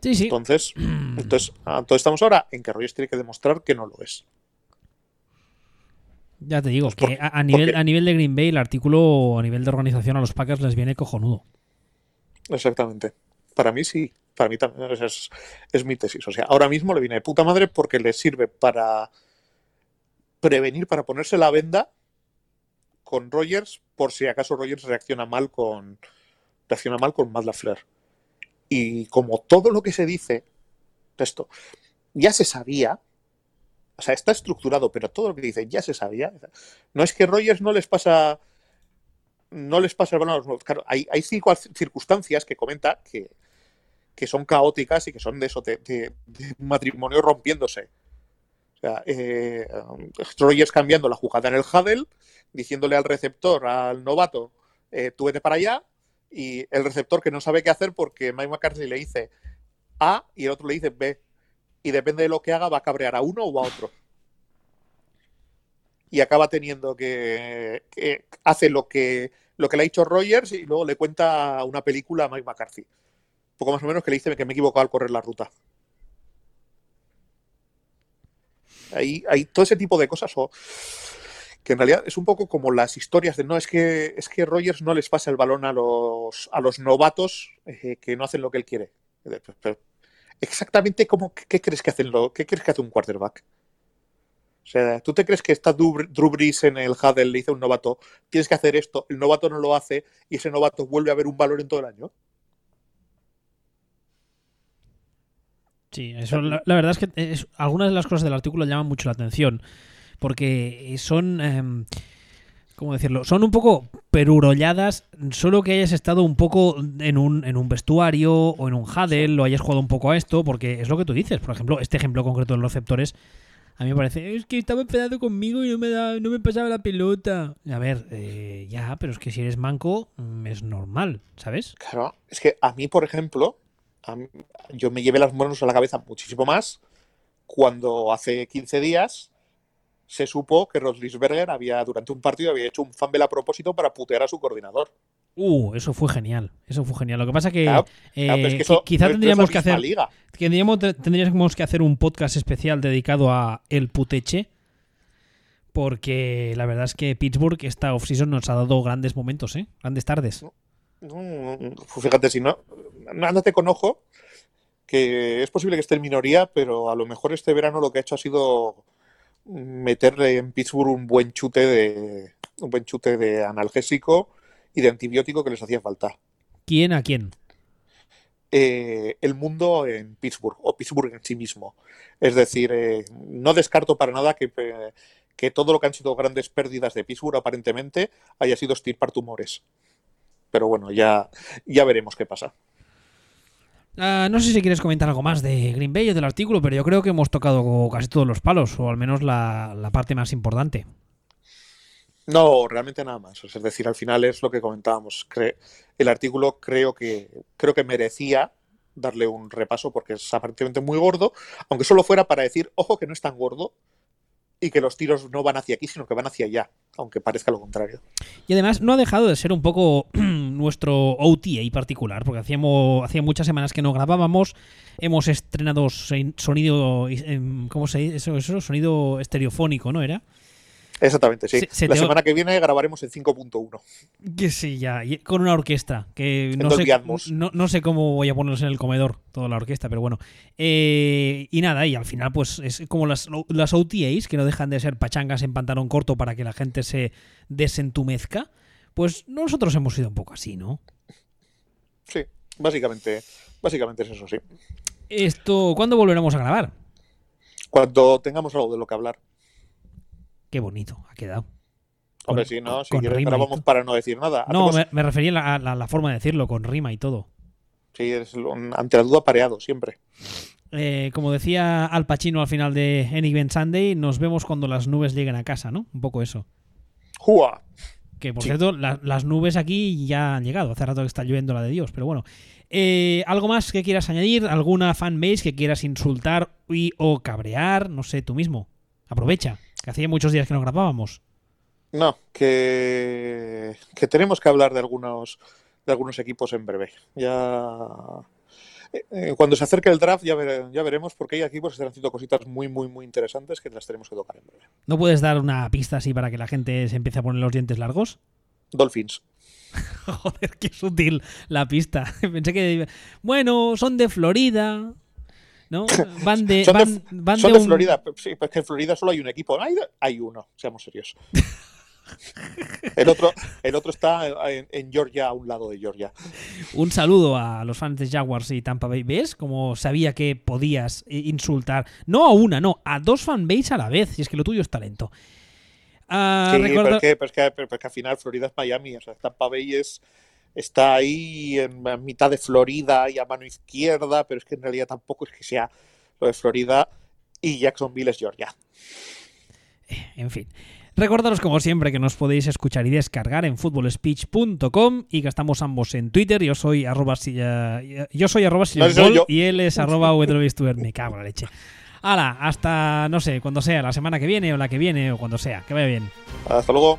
Sí, sí. Entonces, entonces, entonces estamos ahora en que Rogers tiene que demostrar que no lo es. Ya te digo, Pues que a, a nivel, porque- a nivel de Green Bay, el artículo a nivel de organización a los Packers les viene cojonudo. Exactamente. Para mí sí. Para mí también es, mi tesis. O sea, ahora mismo le viene de puta madre porque le sirve para prevenir, para ponerse la venda con Rogers por si acaso Rogers reacciona mal con reacciona mal con Matt LaFleur. Y como todo lo que se dice esto ya se sabía, o sea, está estructurado, pero todo lo que dice ya se sabía. No es que Rogers no les pasa no les pasa el balón a los nuevos. Claro, hay, circunstancias que comenta que, que son caóticas y que son de eso, de, de- matrimonio rompiéndose. O sea, eh, Rogers cambiando la jugada en el huddle, diciéndole al receptor, al novato, eh, tú vete para allá, y el receptor que no sabe qué hacer porque Mike McCarthy le dice A y el otro le dice B. Y depende de lo que haga, va a cabrear a uno o a otro. Y acaba teniendo que, que hace lo que, lo que le ha dicho Rogers y luego le cuenta una película a Mike McCarthy. Poco más o menos que le dice que me he equivocado al correr la ruta. Hay, hay todo ese tipo de cosas o que en realidad es un poco como las historias de no es que es que Rogers no les pasa el balón a los a los novatos eh, que no hacen lo que él quiere. Exactamente como qué crees que hacen lo qué crees que hace un quarterback. O sea, ¿tú te crees que está Drew Brees en el Huddle, le dice a un novato, tienes que hacer esto, el novato no lo hace y ese novato vuelve a ver un valor en todo el año? Sí, eso, la, la verdad es que es- algunas de las cosas del artículo llaman mucho la atención. Porque son. em, ¿Cómo decirlo? Son un poco perurolladas, solo que hayas estado un poco en un, en un vestuario o en un huddle o hayas jugado un poco a esto, porque es lo que tú dices. Por ejemplo, este ejemplo concreto de los receptores, a mí me parece, es que estaba enfadado conmigo y no me, da, no me pasaba la pelota. A ver, eh, ya, pero es que si eres manco, mm, es normal, ¿sabes? Claro, es que a mí, por ejemplo, yo me llevé las manos a la cabeza muchísimo más cuando hace 15 días se supo que Roslisberger había, durante un partido, había hecho un fumble a propósito para putear a su coordinador. Uh, eso fue genial. Eso fue genial. Lo que pasa que, Claro, eh, Claro, es que eso quizá no es- es tendríamos que hacer liga. tendríamos, tendríamos que hacer un podcast especial dedicado a el puteche. Porque la verdad es que Pittsburgh esta offseason nos ha dado grandes momentos, ¿eh? Grandes tardes. Fíjate, si no, ándate con ojo, que es posible que esté en minoría, pero a lo mejor este verano lo que ha hecho ha sido meterle en Pittsburgh un buen chute de un buen chute de analgésico y de antibiótico que les hacía falta. ¿Quién a quién? Eh, el mundo en Pittsburgh o Pittsburgh en sí mismo. Es decir, eh, no descarto para nada que, eh, que todo lo que han sido grandes pérdidas de Pittsburgh aparentemente haya sido estirpar tumores. Pero bueno, ya, ya veremos qué pasa. Ah, no sé si quieres comentar algo más de Green Bay o del artículo, pero yo creo que hemos tocado casi todos los palos, o al menos la, la parte más importante. No, realmente nada más. Es decir, al final es lo que comentábamos. El artículo creo que, creo que merecía darle un repaso porque es aparentemente muy gordo, aunque solo fuera para decir, ojo que no es tan gordo y que los tiros no van hacia aquí, sino que van hacia allá, aunque parezca lo contrario. Y además no ha dejado de ser un poco nuestro OTA particular, porque hacíamos, hacía muchas semanas que no grabábamos, hemos estrenado sonido, em, ¿cómo se dice? Eso, sonido estereofónico, ¿no era? Exactamente, sí. Se- se La semana que viene grabaremos en 5.1. Que sí, ya, y con una orquesta, que sé, no sé cómo voy a ponerlos en el comedor, toda la orquesta, pero bueno. Eh, y nada, y al final pues es como las, las OTAs, que no dejan de ser pachangas en pantalón corto para que la gente se desentumezca, pues nosotros hemos sido un poco así, ¿no? Sí, básicamente, básicamente es eso, sí. Esto, ¿cuándo volveremos a grabar? Cuando tengamos algo de lo que hablar. Qué bonito ha quedado. Hombre, Con- sí, ¿no? Si quieres grabamos para no decir nada. No, me, me refería a la, a la- la forma de decirlo, con rima y todo. Sí, es ante la duda pareado, siempre. Eh, como decía Al Pacino al final de Any Given Sunday, nos vemos cuando las nubes lleguen a casa, ¿no? Un poco eso. ¡Jua! Que por Sí. cierto, la- las nubes aquí ya han llegado. Hace rato que está lloviendo la de Dios, pero bueno. Eh, ¿Algo más que quieras añadir? ¿Alguna fanbase que quieras insultar y o cabrear? No sé, tú mismo. Aprovecha, que hacía muchos días que no grabábamos. No, que, que tenemos que hablar de algunos, de algunos equipos en breve. Ya. eh, eh, Cuando se acerque el draft ya, vere- ya veremos porque hay equipos que están haciendo cositas muy, muy, muy interesantes que las tenemos que tocar en breve. ¿No puedes dar una pista así para que la gente se empiece a poner los dientes largos? Dolphins. Joder, qué sutil la pista. Pensé que. Bueno, son de Florida. ¿No? Van de. Son de- van, Son de de un- Florida. Sí, pues que en Florida solo hay un equipo. Hay, hay uno, seamos serios. El otro, el otro está en, en Georgia, a un lado de Georgia. Un saludo a los fans de Jaguars y Tampa Bay. ¿Ves? Como sabía que podías eh, insultar. No a una, no, a dos fanbase a la vez. Si es que lo tuyo es talento. Ah, Sí, recuerda- pero, es que, pero es que- pero es que al final Florida es Miami. O sea, Tampa Bay es, está ahí en, mitad de Florida y a mano izquierda, pero es que en realidad tampoco es que sea lo de Florida y Jacksonville es Georgia. En fin. Recordaros como siempre que nos podéis escuchar y descargar en footballspeech.com y que estamos ambos en Twitter. Yo soy arroba, si- eh, yo soy arroba No, soy yo. y él es arroba. Me cago en la leche. Hala, hasta no sé, cuando sea, la semana que viene o la que viene o cuando sea. Que vaya bien. Hasta luego.